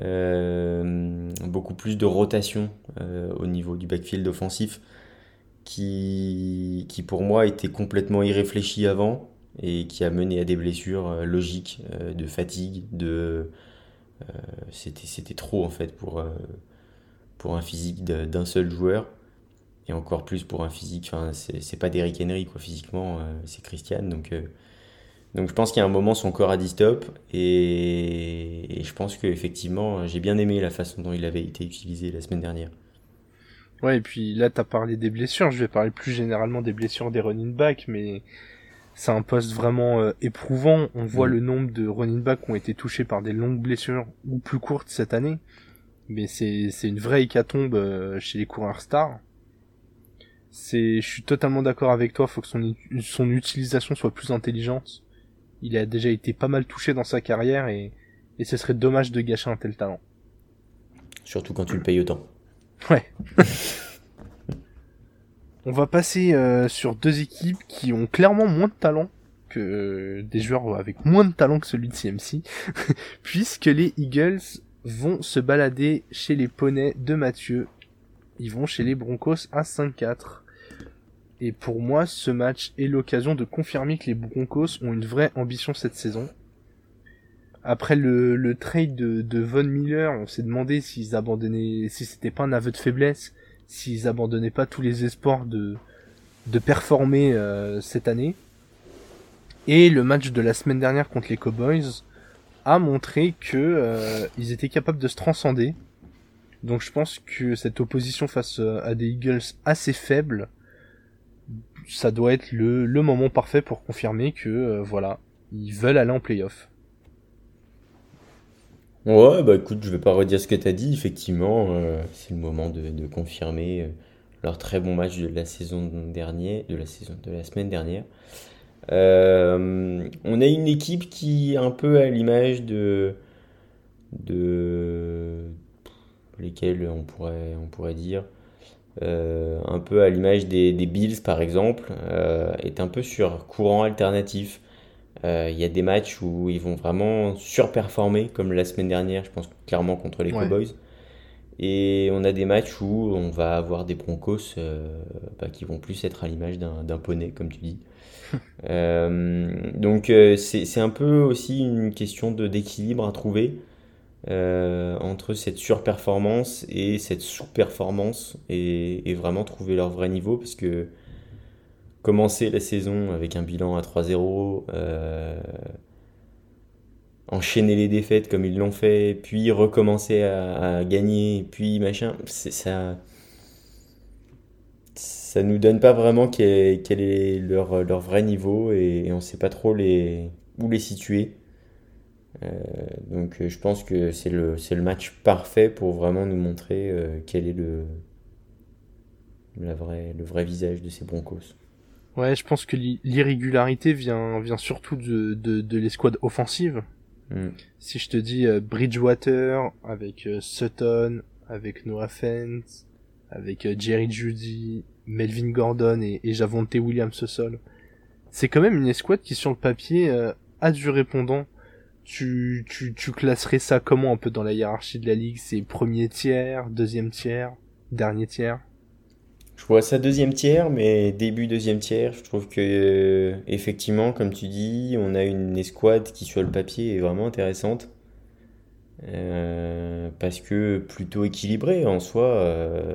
euh, beaucoup plus de rotation au niveau du backfield offensif, qui, qui pour moi était complètement irréfléchi avant et qui a mené à des blessures logiques de fatigue, de euh, c'était, c'était trop en fait pour, euh, pour un physique d'un seul joueur et encore plus pour un physique. Enfin, c'est, pas Derrick Henry quoi, physiquement, euh, c'est Christian. Donc, donc je pense qu'il y a un moment son corps a dit stop et, et je pense qu'effectivement j'ai bien aimé la façon dont il avait été utilisé la semaine dernière. Ouais, et puis là, t'as parlé des blessures. Je vais parler plus généralement des blessures des running backs, mais c'est un poste vraiment euh, éprouvant. On voit mm. le nombre de running backs qui ont été touchés par des longues blessures ou plus courtes cette année. Mais c'est, c'est une vraie hécatombe euh, chez les coureurs stars. C'est, je suis totalement d'accord avec toi, faut que son, son utilisation soit plus intelligente. Il a déjà été pas mal touché dans sa carrière et, et ce serait dommage de gâcher un tel talent. Surtout quand tu le payes autant. Ouais. On va passer euh, sur deux équipes qui ont clairement moins de talent que des joueurs avec moins de talent que celui de CMC, puisque les Eagles vont se balader chez les poneys de Mathieu. Ils vont chez les Broncos à 5-4. Et pour moi, ce match est l'occasion de confirmer que les Broncos ont une vraie ambition cette saison. Après le, le trade de, de Von Miller, on s'est demandé s'ils abandonnaient, si c'était pas un aveu de faiblesse, s'ils abandonnaient pas tous les espoirs de, de performer euh, cette année. Et le match de la semaine dernière contre les Cowboys a montré que euh, ils étaient capables de se transcender. Donc je pense que cette opposition face euh, à des Eagles assez faibles, ça doit être le, le moment parfait pour confirmer que voilà, ils veulent aller en playoff. Ouais, bah écoute, je vais pas redire ce que tu as dit. Effectivement, euh, c'est le moment de, confirmer euh, leur très bon match de la saison dernière, de la saison de la semaine dernière. Euh, on a une équipe qui un peu à l'image de de lesquels on pourrait on pourrait dire un peu à l'image des Bills par exemple est un peu sur courant alternatif. Euh, il y a des matchs où ils vont vraiment surperformer, comme la semaine dernière, je pense clairement contre les Cowboys. Et on a des matchs où on va avoir des Broncos euh, bah, qui vont plus être à l'image d'un poney, comme tu dis. Euh, donc c'est un peu aussi une question d'équilibre à trouver entre cette surperformance et cette sous-performance et, et, vraiment trouver leur vrai niveau parce que commencer la saison avec un bilan à 3-0, euh, enchaîner les défaites comme ils l'ont fait, puis recommencer à, gagner, puis machin, ça ça nous donne pas vraiment quel, est leur, leur, vrai niveau et, on sait pas trop les, où les situer. Euh, donc je pense que c'est le, le match parfait pour vraiment nous montrer euh, quel est le, la le vrai visage de ces Broncos. Ouais, je pense que l'irrégularité vient, vient surtout de, de, de l'escouade offensive. Hmm. Si je te dis euh, Bridgewater avec euh, Sutton, avec Noah Fent, avec euh, Jerry Judy, Melvin Gordon et, et Javonte Williams au sol, c'est quand même une escouade qui sur le papier a du répondant. Tu, tu, tu classerais ça comment un peu dans la hiérarchie de la ligue? C'est premier tiers, deuxième tiers, dernier tiers? Je vois ça deuxième tiers, mais début deuxième tiers, je trouve que euh, effectivement, comme tu dis, on a une escouade qui sur le papier est vraiment intéressante. Euh, parce que plutôt équilibré en soi. Euh,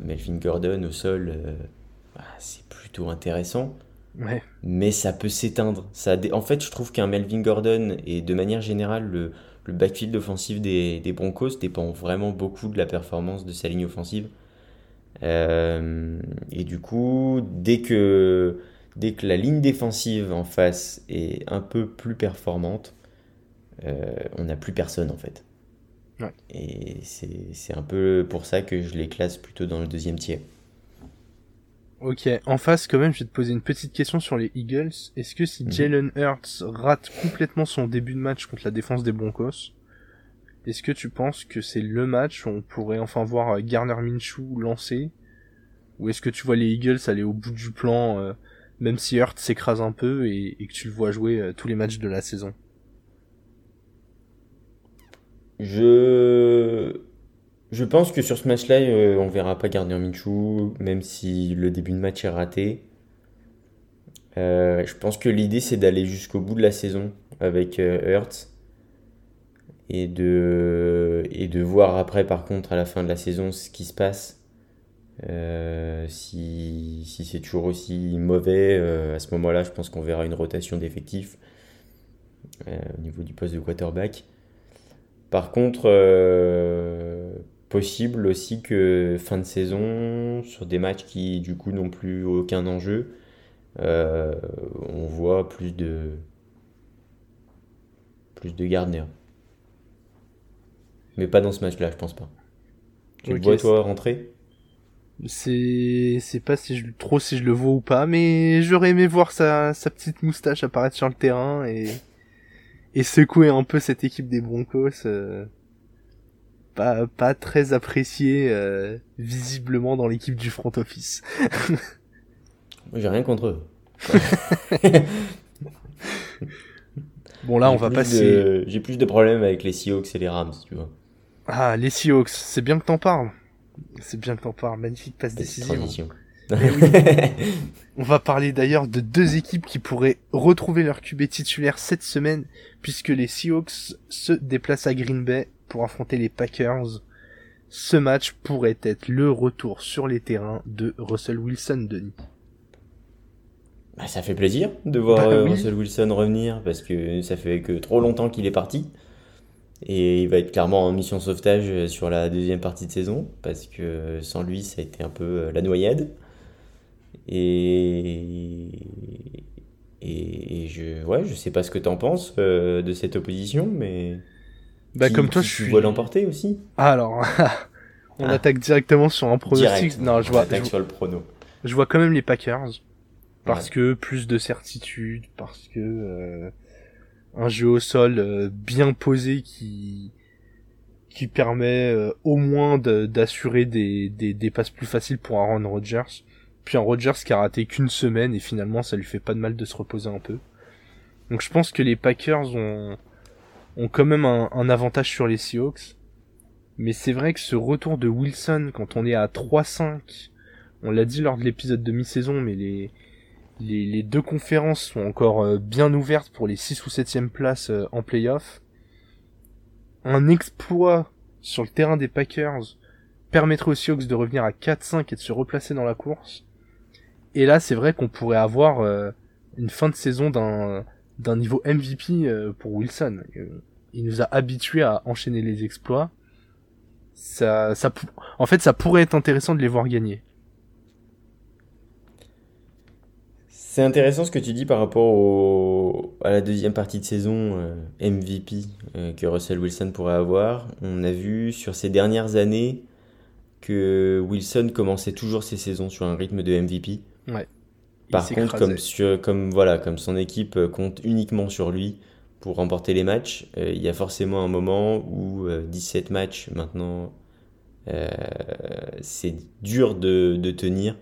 Melvin Gordon au sol, bah, c'est plutôt intéressant. Mais ça peut s'éteindre. Ça En fait, je trouve qu'un Melvin Gordon et de manière générale le, le backfield offensif des, des Broncos dépend vraiment beaucoup de la performance de sa ligne offensive. Euh, et du coup, dès que, dès que la ligne défensive en face est un peu plus performante, euh, on n'a plus personne en fait. Et c'est un peu pour ça que je les classe plutôt dans le deuxième tiers. Ok, en face quand même, je vais te poser une petite question sur les Eagles. Est-ce que si mhm. Jalen Hurts rate complètement son début de match contre la défense des Broncos, est-ce que tu penses que c'est le match où on pourrait enfin voir euh, Garner Minshew lancer? Ou est-ce que tu vois les Eagles aller au bout du plan, euh, même si Hurt s'écrase un peu et, que tu le vois jouer euh, tous les matchs de la saison? Je... Je pense que sur ce match-là, on verra pas Garner Minshew, même si le début de match est raté. je pense que l'idée c'est d'aller jusqu'au bout de la saison avec Hurts et de, et de voir après, par contre, à la fin de la saison, ce qui se passe. Euh, si, si c'est toujours aussi mauvais, euh, à ce moment-là, je pense qu'on verra une rotation d'effectifs euh, au niveau du poste de quarterback. Par contre, possible aussi que fin de saison, sur des matchs qui du coup n'ont plus aucun enjeu, on voit plus de plus de Gardner. Mais pas dans ce match-là, je pense pas. Tu le vois, toi, rentrer C'est c'est pas si je... trop si je le vois ou pas, mais j'aurais aimé voir sa... sa petite moustache apparaître sur le terrain et, et secouer un peu cette équipe des Broncos. Euh, pas, pas très apprécié euh, visiblement dans l'équipe du front office. J'ai rien contre eux. bon là on va passer. J'ai plus de problèmes avec les Seahawks et les Rams, tu vois. Ah, les Seahawks, c'est bien que t'en parles. C'est bien que t'en parles. Magnifique passe décision. Eh On va parler d'ailleurs de deux équipes qui pourraient retrouver leur QB titulaire cette semaine, puisque les Seahawks se déplacent à Green Bay pour affronter les Packers. Ce match pourrait être le retour sur les terrains de Russell Wilson, Denis. Bah, ça fait plaisir de voir bah euh, Russell Wilson revenir parce que ça fait que trop longtemps qu'il est parti. Et il va être clairement en mission sauvetage sur la deuxième partie de saison, parce que sans lui, ça a été un peu euh, la noyade. Et, et, je, ouais, je sais pas ce que tu en penses euh, de cette opposition, mais. Bah, Qui- comme toi, qui je tu suis. vois l'emporter aussi Ah, alors. On Ah. attaque directement sur un pronostic. Non, je On vois, attaque je, sur le prono. je vois quand même les Packers. Parce Ouais. que plus de certitude, parce que euh, un jeu au sol euh, bien posé qui qui permet euh, au moins d'assurer des, des, des passes plus faciles pour Aaron Rodgers. Puis un Rodgers qui a raté qu'une semaine et finalement ça lui fait pas de mal de se reposer un peu. Donc je pense que les Packers ont, ont quand même un, un avantage sur les Seahawks. Mais c'est vrai que ce retour de Wilson quand on est à 3-5, on l'a dit lors de l'épisode de mi-saison, mais les, les, deux conférences sont encore euh, bien ouvertes pour les 6 ou 7e places euh, en playoff. Un exploit sur le terrain des Packers permettrait aux Seahawks de revenir à 4-5 et de se replacer dans la course. Et là, c'est vrai qu'on pourrait avoir euh, une fin de saison d'un d'un niveau MVP pour Wilson. Il nous a habitués à enchaîner les exploits. En fait, ça pourrait être intéressant de les voir gagner. C'est intéressant ce que tu dis par rapport au- à la deuxième partie de saison euh, MVP euh, que Russell Wilson pourrait avoir. On a vu sur ces dernières années que Wilson commençait toujours ses saisons sur un rythme de MVP. Il Par contre, comme, sur, comme, voilà, comme son équipe euh, compte uniquement sur lui pour remporter les matchs, euh, il y a forcément un moment où euh, 17 matchs maintenant, c'est dur de, de tenir.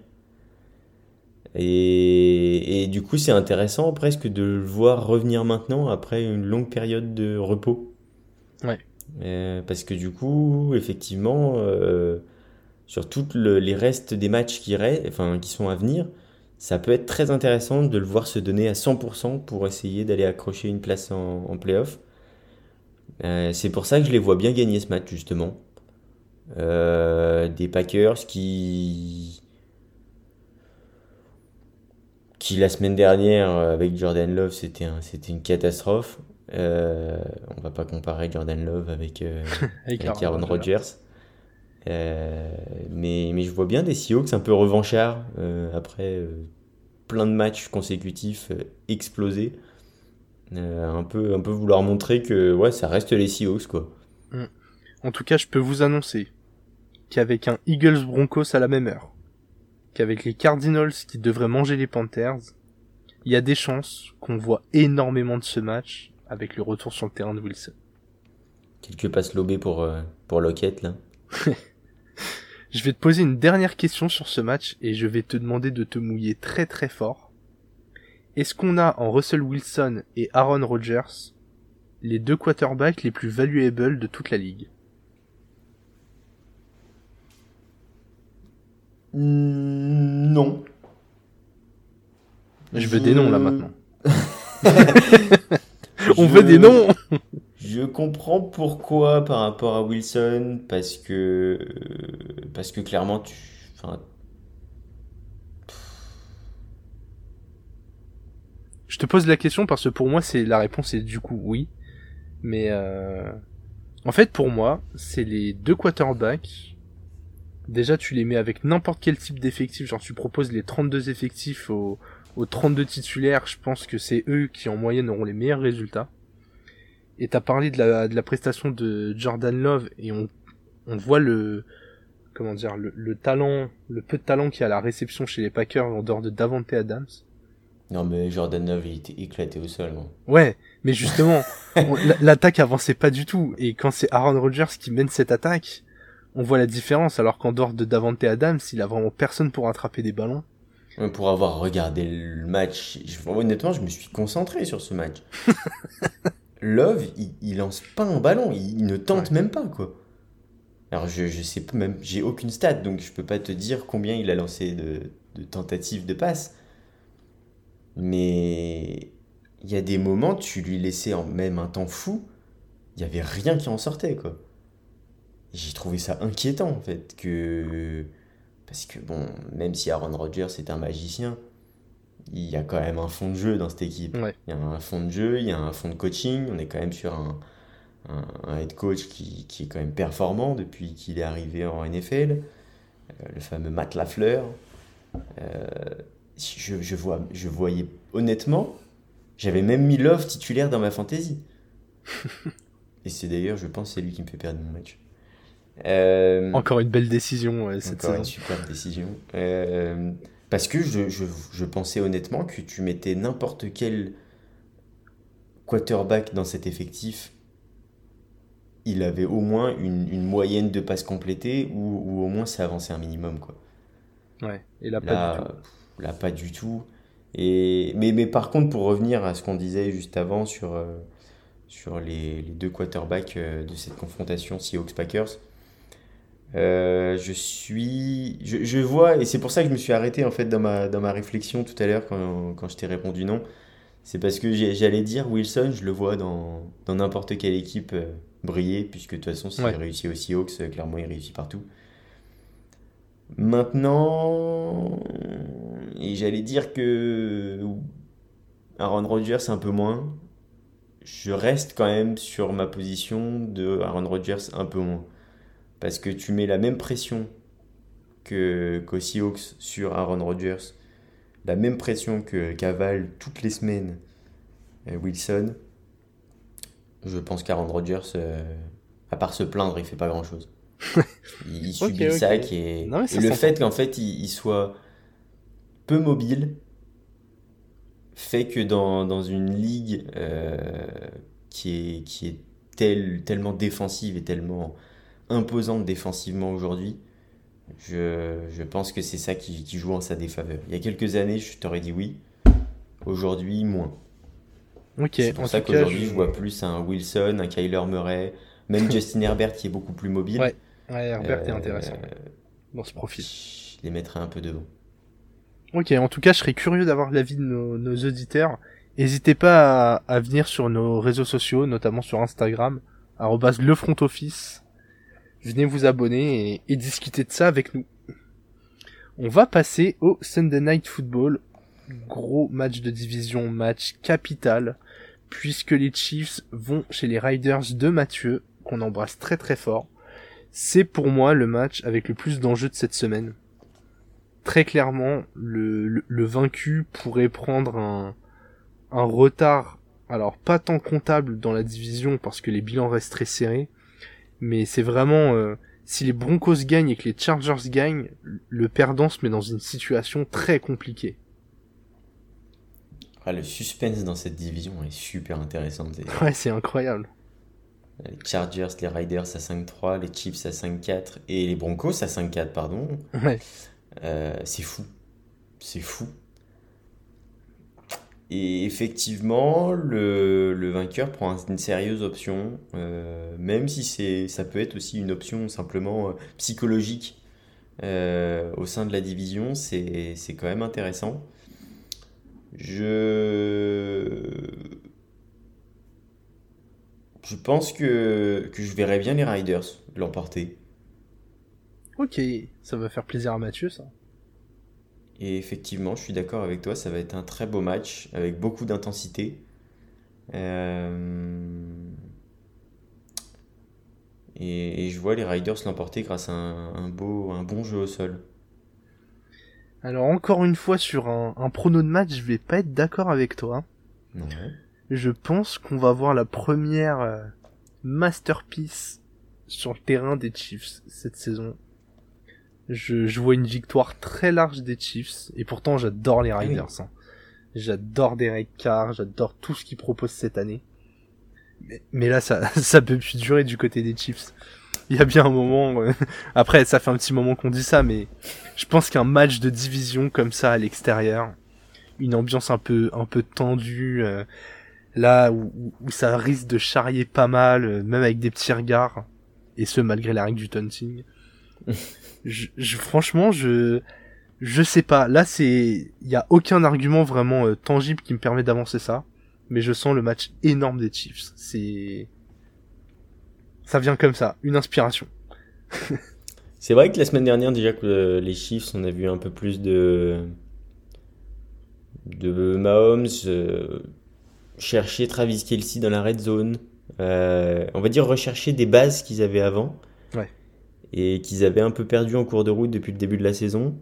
Et, et du coup, c'est intéressant presque de le voir revenir maintenant après une longue période de repos. Ouais. Euh, parce que du coup, effectivement, euh, sur tous les restes des matchs qui, restent, enfin, qui sont à venir, ça peut être très intéressant de le voir se donner à 100% pour essayer d'aller accrocher une place en, en playoff. Euh, c'est pour ça que je les vois bien gagner ce match, justement. Des Packers qui, qui la semaine dernière, euh, avec Jordan Love, c'était un, c'était une catastrophe. Euh, on va pas comparer Jordan Love avec, euh, Avec avec Aaron Rodgers. Euh, mais, mais je vois bien des Seahawks un peu revanchards après plein de matchs consécutifs explosés. Un peu, un peu vouloir montrer que ouais, ça reste les Seahawks quoi. En tout cas, je peux vous annoncer qu'avec un Eagles Broncos à la même heure, qu'avec les Cardinals qui devraient manger les Panthers, il y a des chances qu'on voit énormément de ce match avec le retour sur le terrain de Wilson. Quelques passes lobées pour, euh, pour Lockett là. Je vais te poser une dernière question sur ce match et je vais te demander de te mouiller très très fort. Est-ce qu'on a en Russell Wilson et Aaron Rodgers les deux quarterbacks les plus valuables de toute la ligue? Non. Je veux des noms là maintenant. On veut des noms Je comprends pourquoi par rapport à Wilson, parce que, euh, parce que clairement, tu, enfin, Je te pose la question parce que pour moi, c'est la réponse est du coup oui. Mais euh... en fait, pour moi, c'est les deux quarterbacks. Déjà, tu les mets avec n'importe quel type d'effectif. Genre, tu proposes les 32 effectifs aux, aux 32 titulaires. Je pense que c'est eux qui, en moyenne, auront les meilleurs résultats. Et t'as parlé de la, de la prestation de Jordan Love et on, on voit le, comment dire, le, le talent, le peu de talent qu'il y a à la réception chez les Packers en dehors de Davante Adams. non mais Jordan Love il était éclaté au sol. non. Ouais, mais justement, l'attaque avançait pas du tout. Et quand c'est Aaron Rodgers qui mène cette attaque, on voit la différence. Alors qu'en dehors de Davante Adams, il a vraiment personne pour attraper des ballons. Ouais, Pour avoir regardé le match, je- honnêtement, je me suis concentré sur ce match. Love, il, il lance pas un ballon, il, il ne tente Ouais. même pas, quoi. Alors, je, je sais pas, même, j'ai aucune stat, donc je peux pas te dire combien il a lancé de, de tentatives de passe. Mais il y a des moments, tu lui laissais en même un temps fou, il y avait rien qui en sortait, quoi. J'ai trouvé ça inquiétant, en fait, que. Parce que, bon, même si Aaron Rodgers est un magicien, il y a quand même un fond de jeu dans cette équipe. Ouais. Il y a un fond de jeu, il y a un fond de coaching. On est quand même sur un, un, un head coach qui, qui est quand même performant depuis qu'il est arrivé en NFL. Euh, le fameux Matt Lafleur. Euh, je, je, vois, je voyais, honnêtement, j'avais même mis Love titulaire dans ma fantasy. Et c'est d'ailleurs, je pense, c'est lui qui me fait perdre mon match. Euh, Encore une belle décision cette encore une super décision. Euh, parce que je, je, je, pensais honnêtement que tu mettais n'importe quel quarterback dans cet effectif, il avait au moins une, une moyenne de passes complétées ou, ou, au moins ça avançait un minimum. Quoi. Ouais, et là, pas du tout. Là, pas du tout. Et, mais, mais par contre, pour revenir à ce qu'on disait juste avant sur, euh, sur les, les, deux quarterbacks de cette confrontation Seahawks-Packers, euh, je suis. Je, je, vois, et c'est pour ça que je me suis arrêté en fait dans ma, dans ma réflexion tout à l'heure quand, quand je t'ai répondu non. C'est parce que j'allais dire Wilson, je le vois dans n'importe quelle équipe euh, briller, puisque de toute façon, s'il ouais. réussit aux Seahawks, clairement, il réussit partout. Maintenant, et j'allais dire que Aaron Rodgers un peu moins. Je reste quand même sur ma position de Aaron Rodgers un peu moins. Parce que tu mets la même pression que qu'aux Seahawks sur Aaron Rodgers, la même pression que qu'avale toutes les semaines euh, Wilson. Je pense qu'Aaron Rodgers, euh, à part se plaindre, il fait pas grand chose. il, subit okay, le sac okay. et, non, et le fait qu'en fait il, il, soit peu mobile fait que dans, dans une ligue euh, qui est, qui est tel, tellement défensive et tellement imposante défensivement aujourd'hui, je, je, pense que c'est ça qui, qui, joue en sa défaveur. Il y a quelques années, je t'aurais dit oui. Aujourd'hui, moins. Okay, c'est pour ça qu'aujourd'hui, je... je... vois plus un Wilson, un Kyler Murray, même Justin Herbert qui est beaucoup plus mobile. Ouais, ouais Herbert euh, est intéressant dans ce profil. Je les mettrais un peu devant. Ok, en tout cas, je serais curieux d'avoir l'avis de nos, nos auditeurs. N'hésitez pas à, à, venir sur nos réseaux sociaux, notamment sur Instagram, le front office. Venez vous abonner et, et discuter de ça avec nous. On va passer au Sunday Night Football. Gros match de division, match capital, puisque les Chiefs vont chez les Riders de Mathieu, qu'on embrasse très très fort. C'est pour moi le match avec le plus d'enjeux de cette semaine très clairement, le, vaincu pourrait prendre un, un retard, alors pas tant comptable dans la division parce que les bilans restent très serrés, mais c'est vraiment euh, si les Broncos gagnent et que les Chargers gagnent, le perdant se met dans une situation très compliquée. Ah, le suspense dans cette division est super intéressant. Ouais, c'est incroyable. Les Chargers, les Riders à 5-3, les Chiefs à 5-4 et les Broncos à 5-4, pardon. Ouais. Euh, c'est fou. C'est fou. Et effectivement, le, vainqueur prend une sérieuse option, euh, même si ça peut être aussi une option simplement euh, psychologique euh, au sein de la division, c'est, c'est quand même intéressant. Je, je pense que, que je verrais bien les Riders l'emporter. Ok, ça va faire plaisir à Mathieu, ça. Et effectivement, je suis d'accord avec toi, ça va être un très beau match avec beaucoup d'intensité. Euh... Et, et, je vois les Riders l'emporter grâce à un, un, beau, un bon jeu au sol. Alors encore une fois sur un, un prono de match, je vais pas être d'accord avec toi. Ouais. Je pense qu'on va voir la première euh, masterpiece sur le terrain des Chiefs cette saison. Je, je, vois une victoire très large des Chiefs. Et pourtant, j'adore les Riders. Oui. Hein. J'adore Derek Carr. J'adore tout ce qu'ils proposent cette année. Mais, mais, là, ça, ça peut plus durer du côté des Chiefs. Il y a bien un moment. Euh... Après, ça fait un petit moment qu'on dit ça, mais je pense qu'un match de division comme ça à l'extérieur, une ambiance un peu, un peu tendue, euh, là où, où, ça risque de charrier pas mal, euh, même avec des petits regards, et ce malgré la règle du taunting je, je, franchement, je, je sais pas. Là, c'est, il y a aucun argument vraiment euh, tangible qui me permet d'avancer ça. Mais je sens le match énorme des Chiefs. C'est, ça vient comme ça, une inspiration. c'est vrai que la semaine dernière, déjà que euh, les Chiefs, on a vu un peu plus de, de Mahomes euh, chercher Travis Kelsey dans la red zone. On va dire rechercher des bases qu'ils avaient avant et qu'ils avaient un peu perdu en cours de route depuis le début de la saison.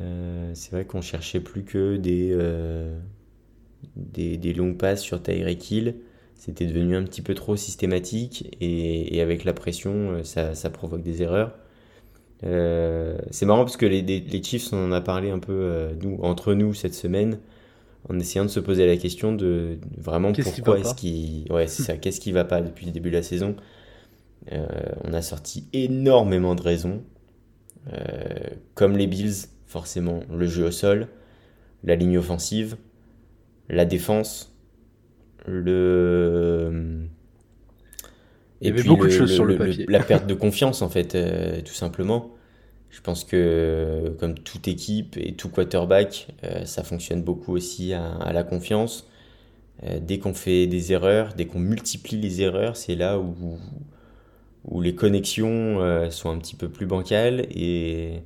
Euh, c'est vrai qu'on cherchait plus que des, euh, des, des, longues passes sur Tyreek Hill c'était devenu un petit peu trop systématique et, avec la pression, ça, ça, provoque des erreurs. c'est marrant parce que les, les, Chiefs, on en a parlé un peu nous, entre nous cette semaine en essayant de se poser la question de vraiment pourquoi est-ce qu'il ouais c'est ça qu'est-ce qui va pas depuis le début de la saison? Euh, on a sorti énormément de raisons euh, comme les Bills forcément le jeu au sol la ligne offensive la défense le et puis beaucoup de choses sur le, papier. la perte de confiance en fait euh, tout simplement je pense que comme toute équipe et tout quarterback, ça fonctionne beaucoup aussi à, la confiance. Dès qu'on fait des erreurs, dès qu'on multiplie les erreurs, c'est là où, où les connexions euh, sont un petit peu plus bancales et,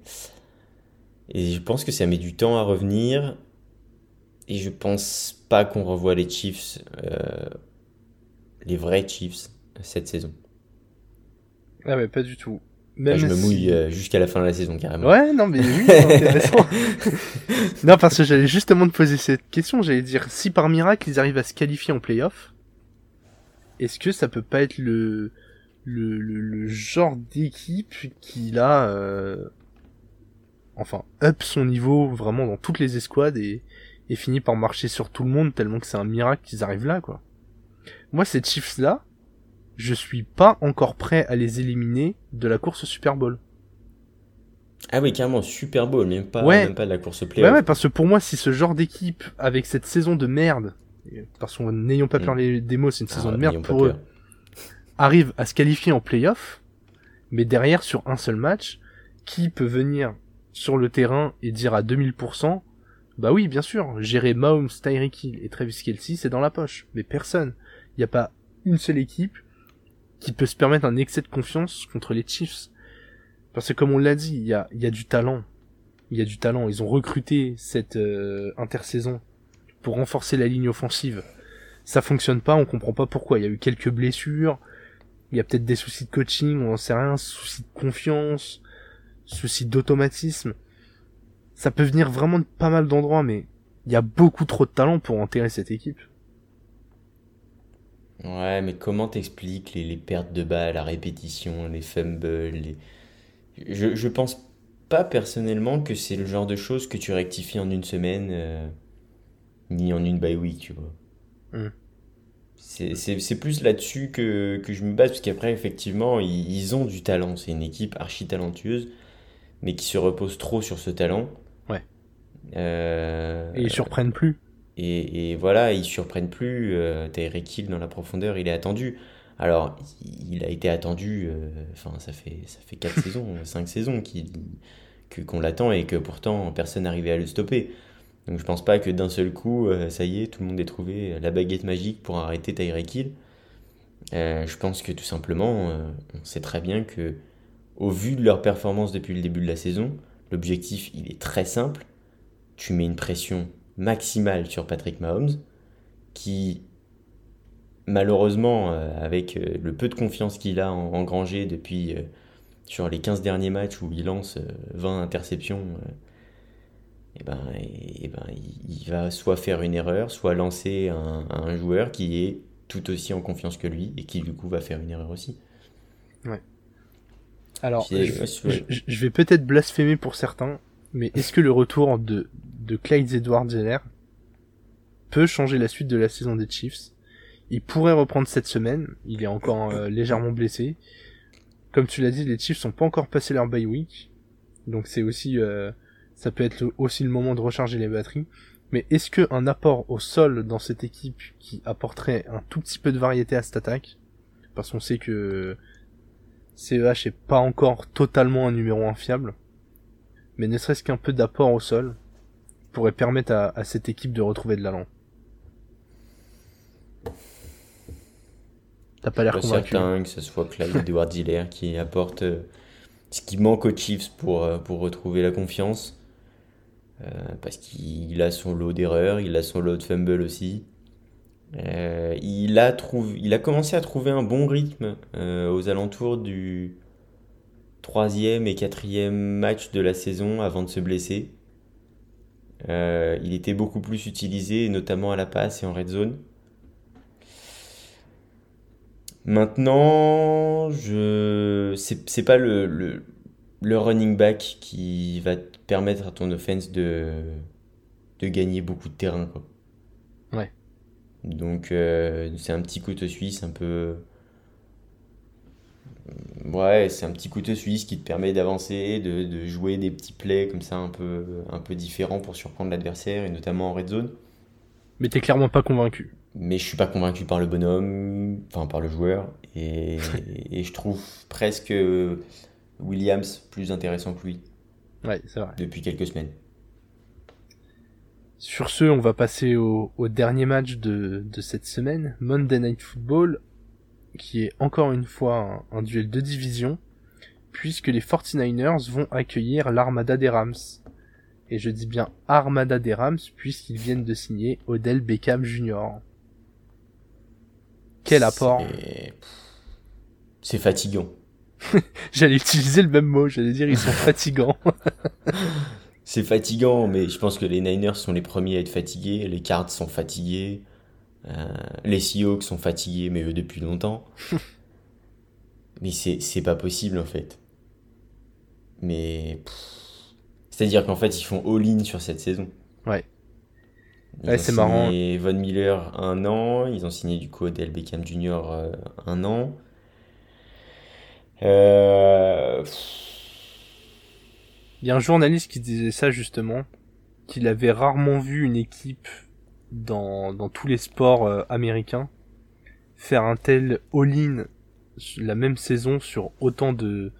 et je pense que ça met du temps à revenir. Et je pense pas qu'on revoit les Chiefs, les vrais Chiefs, cette saison. Ah mais pas du tout je me mouille euh, jusqu'à la fin de la saison carrément. Ouais, non, mais oui, c'est intéressant. non, parce que j'allais justement te poser cette question. J'allais dire, si par miracle ils arrivent à se qualifier en playoff, est-ce que ça peut pas être le le, le, genre d'équipe qui là, euh... enfin, up son niveau vraiment dans toutes les escouades et, et finit par marcher sur tout le monde tellement que c'est un miracle qu'ils arrivent là, quoi. Moi, ces Chiefs là, je suis pas encore prêt à les éliminer de la course Super Bowl. Ah oui, carrément, Super Bowl, même pas, même pas de la course play Ouais, ouais, parce que pour moi, si ce genre d'équipe, avec cette saison de merde, parce qu'on n'ayons pas peur mm. les démos, c'est une saison ah, de merde pour eux, arrive à se qualifier en playoff, mais derrière, sur un seul match, qui peut venir sur le terrain et dire à 2000%, bah oui, bien sûr, gérer Mahomes, Tyreek Hill et Travis Kelsey, c'est dans la poche. Mais personne. Il n'y a pas une seule équipe qui peut se permettre un excès de confiance contre les Chiefs. Parce que comme on l'a dit, il y a, y a du talent. Il y a du talent. Ils ont recruté cette euh, intersaison pour renforcer la ligne offensive. Ça fonctionne pas, on comprend pas pourquoi. Il y a eu quelques blessures, il y a peut-être des soucis de coaching, on en sait rien, soucis de confiance, soucis d'automatisme. Ça peut venir vraiment de pas mal d'endroits, mais il y a beaucoup trop de talent pour enterrer cette équipe. Ouais, mais comment t'expliques les, les pertes de balles à répétition, les fumbles les... Je, je pense pas personnellement que c'est le genre de choses que tu rectifies en une semaine, euh, ni en une bye week, tu vois. Hmm. C'est plus là-dessus que, que, je me base, parce qu'après, effectivement, ils, ils, ont du talent. C'est une équipe archi talentueuse, mais qui se repose trop sur ce talent. Ouais. Euh, Et ils surprennent plus. Et, voilà, ils surprennent plus. Euh, Tyreek Hill dans la profondeur, il est attendu. Alors, il a été attendu, euh, enfin, ça fait, ça fait 4 saisons, 5 saisons qu'on l'attend et que pourtant personne n'arrivait à le stopper. Donc je pense pas que d'un seul coup, euh, ça y est, tout le monde ait trouvé la baguette magique pour arrêter Tyreek Hill. Euh, je pense que tout simplement, on sait très bien que, au vu de leur performance depuis le début de la saison, l'objectif il est très simple. Tu mets une pression maximale sur Patrick Mahomes, qui malheureusement, euh, avec euh, le peu de confiance qu'il a engrangé depuis euh, sur les 15 derniers matchs où il lance 20 interceptions, et eh ben, et, eh ben, il va soit faire une erreur, soit lancer un, un, joueur qui est tout aussi en confiance que lui et qui du coup va faire une erreur aussi. Ouais. Alors, je, vais peut-être blasphémer pour certains, mais est-ce que le retour de de Clyde Edwards Zeller peut changer la suite de la saison des Chiefs? Il pourrait reprendre cette semaine, il est encore euh, légèrement blessé. Comme tu l'as dit, les Chiefs sont pas encore passé leur bye week, donc c'est aussi, euh, ça peut être aussi le moment de recharger les batteries. Mais est-ce que un apport au sol dans cette équipe qui apporterait un tout petit peu de variété à cette attaque, parce qu'on sait que CEH est pas encore totalement un numéro infiable, mais ne serait-ce qu'un peu d'apport au sol, pourrait permettre à, cette équipe de retrouver de l'allant? T'as pas l'air convaincu. certain que ce soit Clyde Edward Hiller qui apporte euh, ce qui manque aux Chiefs pour, euh, pour retrouver la confiance. Euh, parce qu'il a son lot d'erreurs, il a son lot de fumble aussi. il, a trouvé, il a commencé à trouver un bon rythme aux alentours du troisième et quatrième match de la saison avant de se blesser. Euh, il était beaucoup plus utilisé, notamment à la passe et en red zone. Maintenant, je c'est pas le, running back qui va permettre à ton offense de, de gagner beaucoup de terrain. Quoi. Ouais. Donc, euh, c'est un petit couteau suisse un peu. Ouais, c'est un petit couteau suisse qui te permet d'avancer, de, de jouer des petits plays comme ça un peu, un peu différents pour surprendre l'adversaire et notamment en red zone. Mais t'es clairement pas convaincu. Mais je suis pas convaincu par le bonhomme, enfin par le joueur. Et, et je trouve presque Williams plus intéressant que lui. Ouais, c'est vrai. Depuis quelques semaines. Sur ce, on va passer au, au dernier match de, de, cette semaine, Monday Night Football, qui est encore une fois un, un duel de division, puisque les 49ers vont accueillir l'Armada des Rams. Et je dis bien Armada des Rams, puisqu'ils viennent de signer Odell Beckham Jr. Quel apport C'est fatigant. j'allais utiliser le même mot, j'allais dire ils sont fatigants. c'est fatigant, mais je pense que les Niners sont les premiers à être fatigués, les Cards sont fatigués, euh, les Seahawks sont fatigués, mais eux depuis longtemps. mais c'est pas possible en fait. Mais. C'est-à-dire qu'en fait, ils font all-in sur cette saison. Ouais. ouais, c'est marrant. Von Miller un an, ils ont signé du coup Odell Beckham Jr. Euh, un an. Euh, Il y a un journaliste qui disait ça justement, qu'il avait rarement vu une équipe dans, dans tous les sports euh, américains faire un tel all-in la même saison sur autant de,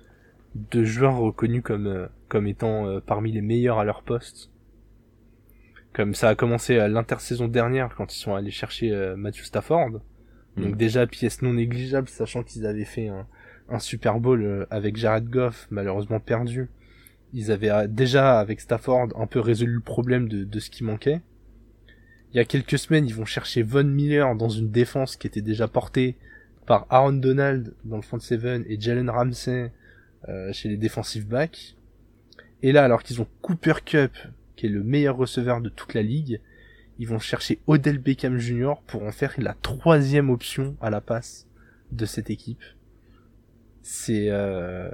de joueurs reconnus comme, euh, comme étant parmi les meilleurs à leur poste. Comme ça a commencé à l'intersaison dernière quand ils sont allés chercher Matthew Stafford. Donc mm. déjà pièce non négligeable sachant qu'ils avaient fait un, un Super Bowl euh, avec Jared Goff, malheureusement perdu. Ils avaient euh, déjà, avec Stafford, un peu résolu le problème de, ce qui manquait. Il y a quelques semaines, ils vont chercher Von Miller dans une défense qui était déjà portée par Aaron Donald dans le front seven et Jalen Ramsey euh, chez les defensive backs. Et là, alors qu'ils ont Cooper Cup, qui est le meilleur receveur de toute la ligue, ils vont chercher Odell Beckham Jr. pour en faire la troisième option à la passe de cette équipe c'est euh,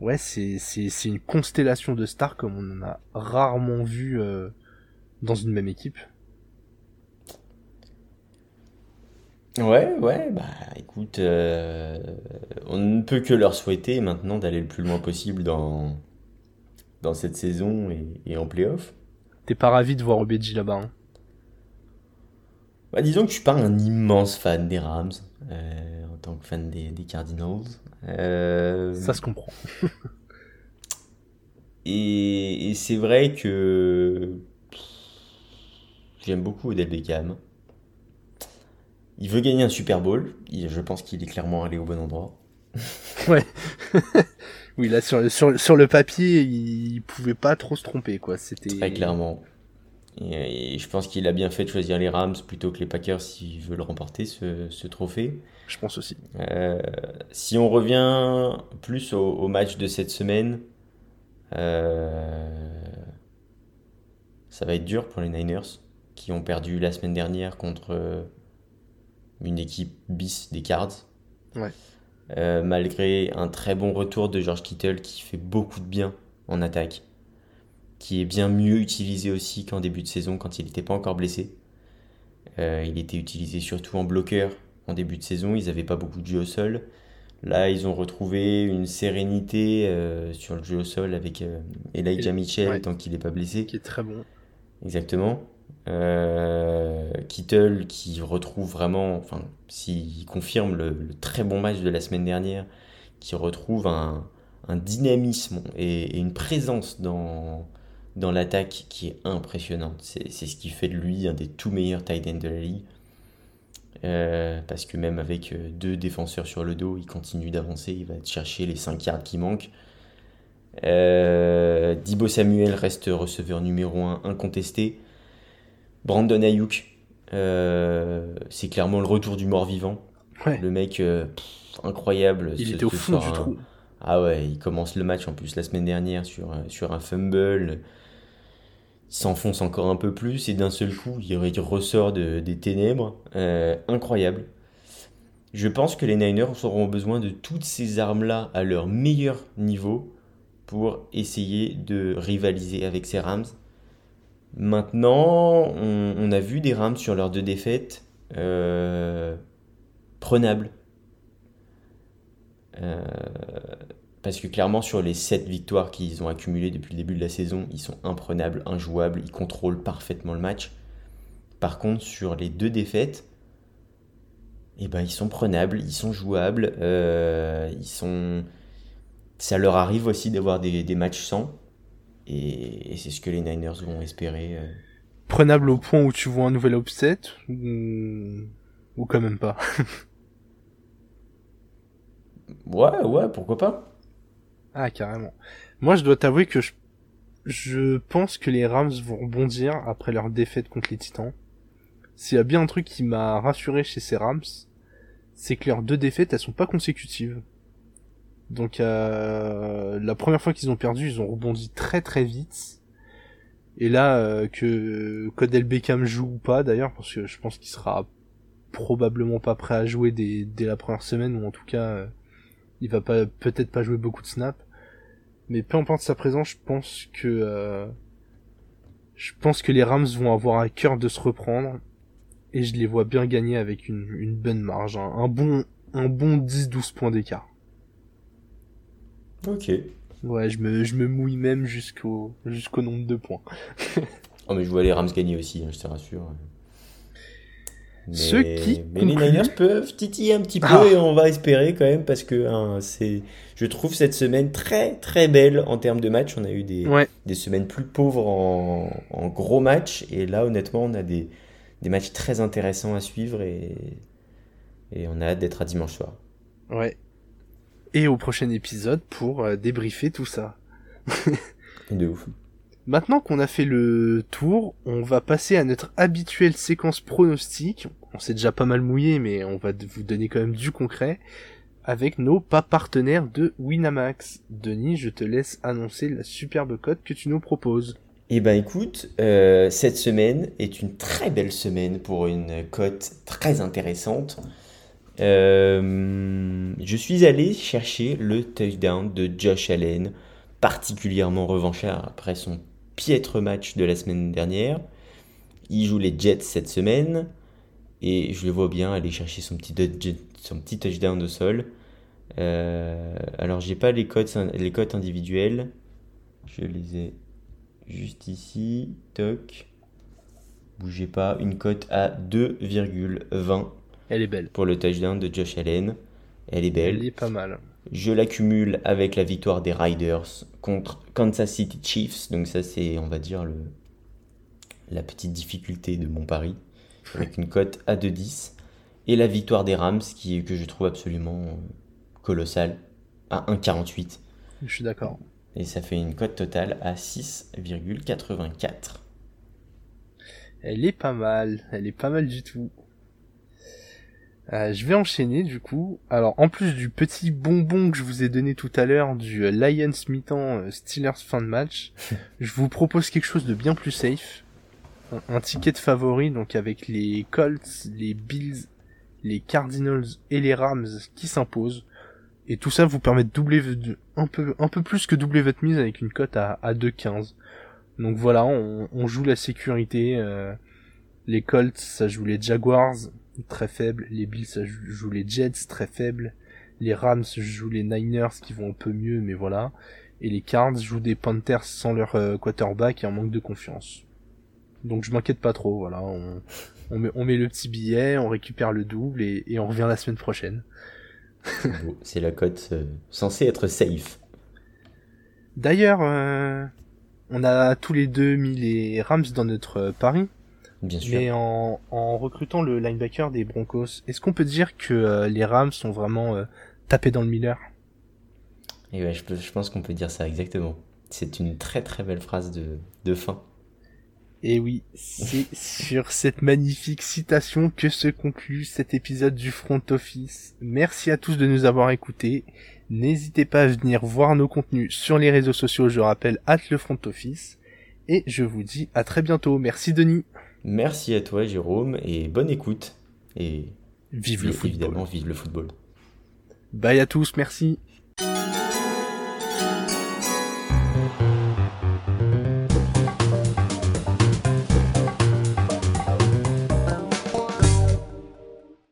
ouais c'est c'est c'est une constellation de stars comme on en a rarement vu euh, dans une même équipe. Ouais, ouais, bah écoute, euh, on ne peut que leur souhaiter maintenant d'aller le plus loin possible dans, dans cette saison et, et en playoff. T'es pas ravi de voir Obedji là-bas hein? Bah, Disons que je suis pas un immense fan des Rams, en tant que fan des, des Cardinals. Euh, Ça se comprend. et, c'est vrai que j'aime beaucoup Odell Beckham. Il veut gagner un Super Bowl. je pense qu'il est clairement allé au bon endroit. ouais. oui, là, sur, sur, sur, le papier, il pouvait pas trop se tromper, quoi. C'était... Très clairement. Et, je pense qu'il a bien fait de choisir les Rams plutôt que les Packers s'il veut le remporter, ce, trophée. Je pense aussi. Euh, si on revient plus au, match de cette semaine, euh, ça va être dur pour les Niners qui ont perdu la semaine dernière contre une équipe bis des Cards. Ouais. Euh, malgré un très bon retour de George Kittle qui fait beaucoup de bien en attaque qui est bien mieux utilisé aussi qu'en début de saison quand il n'était pas encore blessé. Euh, il était utilisé surtout en bloqueur en début de saison, ils n'avaient pas beaucoup de jeu au sol. Là, ils ont retrouvé une sérénité euh, sur le jeu au sol avec euh, Elijah Mitchell tant qu'il n'est pas blessé. Qui est très bon. Exactement. Kittle qui retrouve vraiment, enfin, s'il confirme le, très bon match de la semaine dernière, qui retrouve un, dynamisme et, une présence dans, dans l'attaque qui est impressionnante. C'est ce qui fait de lui un des tout meilleurs tight ends de la ligue. Euh, parce que même avec euh, deux défenseurs sur le dos, il continue d'avancer, il va chercher les 5 yards qui manquent. Euh, Dibo Samuel reste receveur numéro 1 incontesté. Brandon Ayuk, c'est clairement le retour du mort-vivant. Le mec incroyable. Il était au fond du trou. Ah ouais, il commence le match en plus la semaine dernière sur, sur un fumble s'enfonce encore un peu plus et d'un seul coup il, ressort de, des ténèbres. Euh, incroyable. Je pense que les Niners auront besoin de toutes ces armes-là à leur meilleur niveau pour essayer de rivaliser avec ces Rams. Maintenant, on, a vu des Rams sur leurs deux défaites euh, prenables. Euh, parce que clairement, sur les 7 victoires qu'ils ont accumulées depuis le début de la saison, ils sont imprenables, injouables, ils contrôlent parfaitement le match. Par contre, sur les deux défaites, eh ben, ils sont prenables, ils sont jouables, euh, ils sont... ça leur arrive aussi d'avoir des, des, matchs sans. Et, c'est ce que les Niners vont espérer. Euh. Prenable au point où tu vois un nouvel upset ou, ou quand même pas? Ouais, ouais, pourquoi pas Ah, carrément. Moi, je dois t'avouer que je, je pense que les Rams vont rebondir après leur défaite contre les Titans. S'il y a bien un truc qui m'a rassuré chez ces Rams, c'est que leurs deux défaites, elles sont pas consécutives. Donc euh, la première fois qu'ils ont perdu, ils ont rebondi très très vite. Et là, euh, que Codel Beckham joue ou pas d'ailleurs, parce que je pense qu'il sera probablement pas prêt à jouer dès, la première semaine, ou en tout cas, euh, il va pas peut-être pas jouer beaucoup de snaps. Mais peu importe sa présence, je pense que euh, je pense que les Rams vont avoir à cœur de se reprendre et je les vois bien gagner avec une, une bonne marge, hein. un, bon un bon 10-12 points d'écart. Ok. Ouais, je me, je me mouille même jusqu'au jusqu'au nombre de points. oh mais je vois les Rams gagner aussi, hein, je te rassure. Mais, Ceux qui mais les Niners peuvent titiller un petit peu ah. et on va espérer quand même parce que hein, c'est je trouve cette semaine très très belle en termes de matchs. On a eu des, des semaines plus pauvres en, en gros matchs et là honnêtement on a des, des matchs très intéressants à suivre et, et on a hâte d'être à dimanche soir. Ouais. Et au prochain épisode pour euh, débriefer tout ça. de ouf. Maintenant qu'on a fait le tour, on va passer à notre habituelle séquence pronostique. On s'est déjà pas mal mouillé, mais on va vous donner quand même du concret avec nos pas partenaires de Winamax. Denis, je te laisse annoncer la superbe cote que tu nous proposes. Eh ben écoute, euh, cette semaine est une très belle semaine pour une cote très intéressante. Euh, je suis allé chercher le touchdown de Josh Allen, particulièrement revanchard après son piètre match de la semaine dernière. Il joue les Jets cette semaine et je le vois bien aller chercher son petit, touchdown au sol. Euh, alors j'ai pas les cotes, les cotes individuelles, je les ai juste ici, toc. Bougez pas, une cote à 2,20. Elle est belle. Pour le touchdown de Josh Allen. Elle est belle. Elle est pas mal. Je l'accumule avec la victoire des Riders contre Kansas City Chiefs. Donc ça c'est, on va dire, le, la petite difficulté de mon pari. Avec une cote à 2,10. Et la victoire des Rams qui, que je trouve absolument euh, colossale à 1,48. Je suis d'accord. Et ça fait une cote totale à 6,84. Elle est pas mal, elle est pas mal du tout. Euh, je vais enchaîner du coup. Alors en plus du petit bonbon que je vous ai donné tout à l'heure du Lions mi-temps euh, Steelers fin de match, je vous propose quelque chose de bien plus safe. Un, un, ticket de favori donc avec les Colts, les Bills, les Cardinals et les Rams qui s'imposent. Et tout ça vous permet de doubler un peu, un peu plus que doubler votre mise avec une cote à, à 2,15. Donc voilà, on, joue la sécurité. Euh, les Colts, ça joue les Jaguars, très faibles. Les Bills, ça joue les Jets, très faibles. Les Rams jouent les Niners, qui vont un peu mieux, mais voilà. Et les Cards jouent des Panthers sans leur euh, quarterback et en manque de confiance. Donc je m'inquiète pas trop, voilà. On, met, le petit billet, on récupère le double et on revient la semaine prochaine. C'est la cote euh, censée être safe. D'ailleurs, euh, on a tous les deux mis les Rams dans notre euh, pari. Bien sûr. Mais en, recrutant le linebacker des Broncos, est-ce qu'on peut dire que les Rams sont vraiment tapés dans le Miller? Et ouais, je, pense qu'on peut dire ça exactement. C'est une très très belle phrase de, de fin. Et oui, c'est sur cette magnifique citation que se conclut cet épisode du Front Office. Merci à tous de nous avoir écoutés. N'hésitez pas à venir voir nos contenus sur les réseaux sociaux, je rappelle, at le Front Office. Et je vous dis à très bientôt. Merci Denis. Merci à toi Jérôme et bonne écoute. Et Vive le football. Évidemment, vive le football. Bye à tous, merci.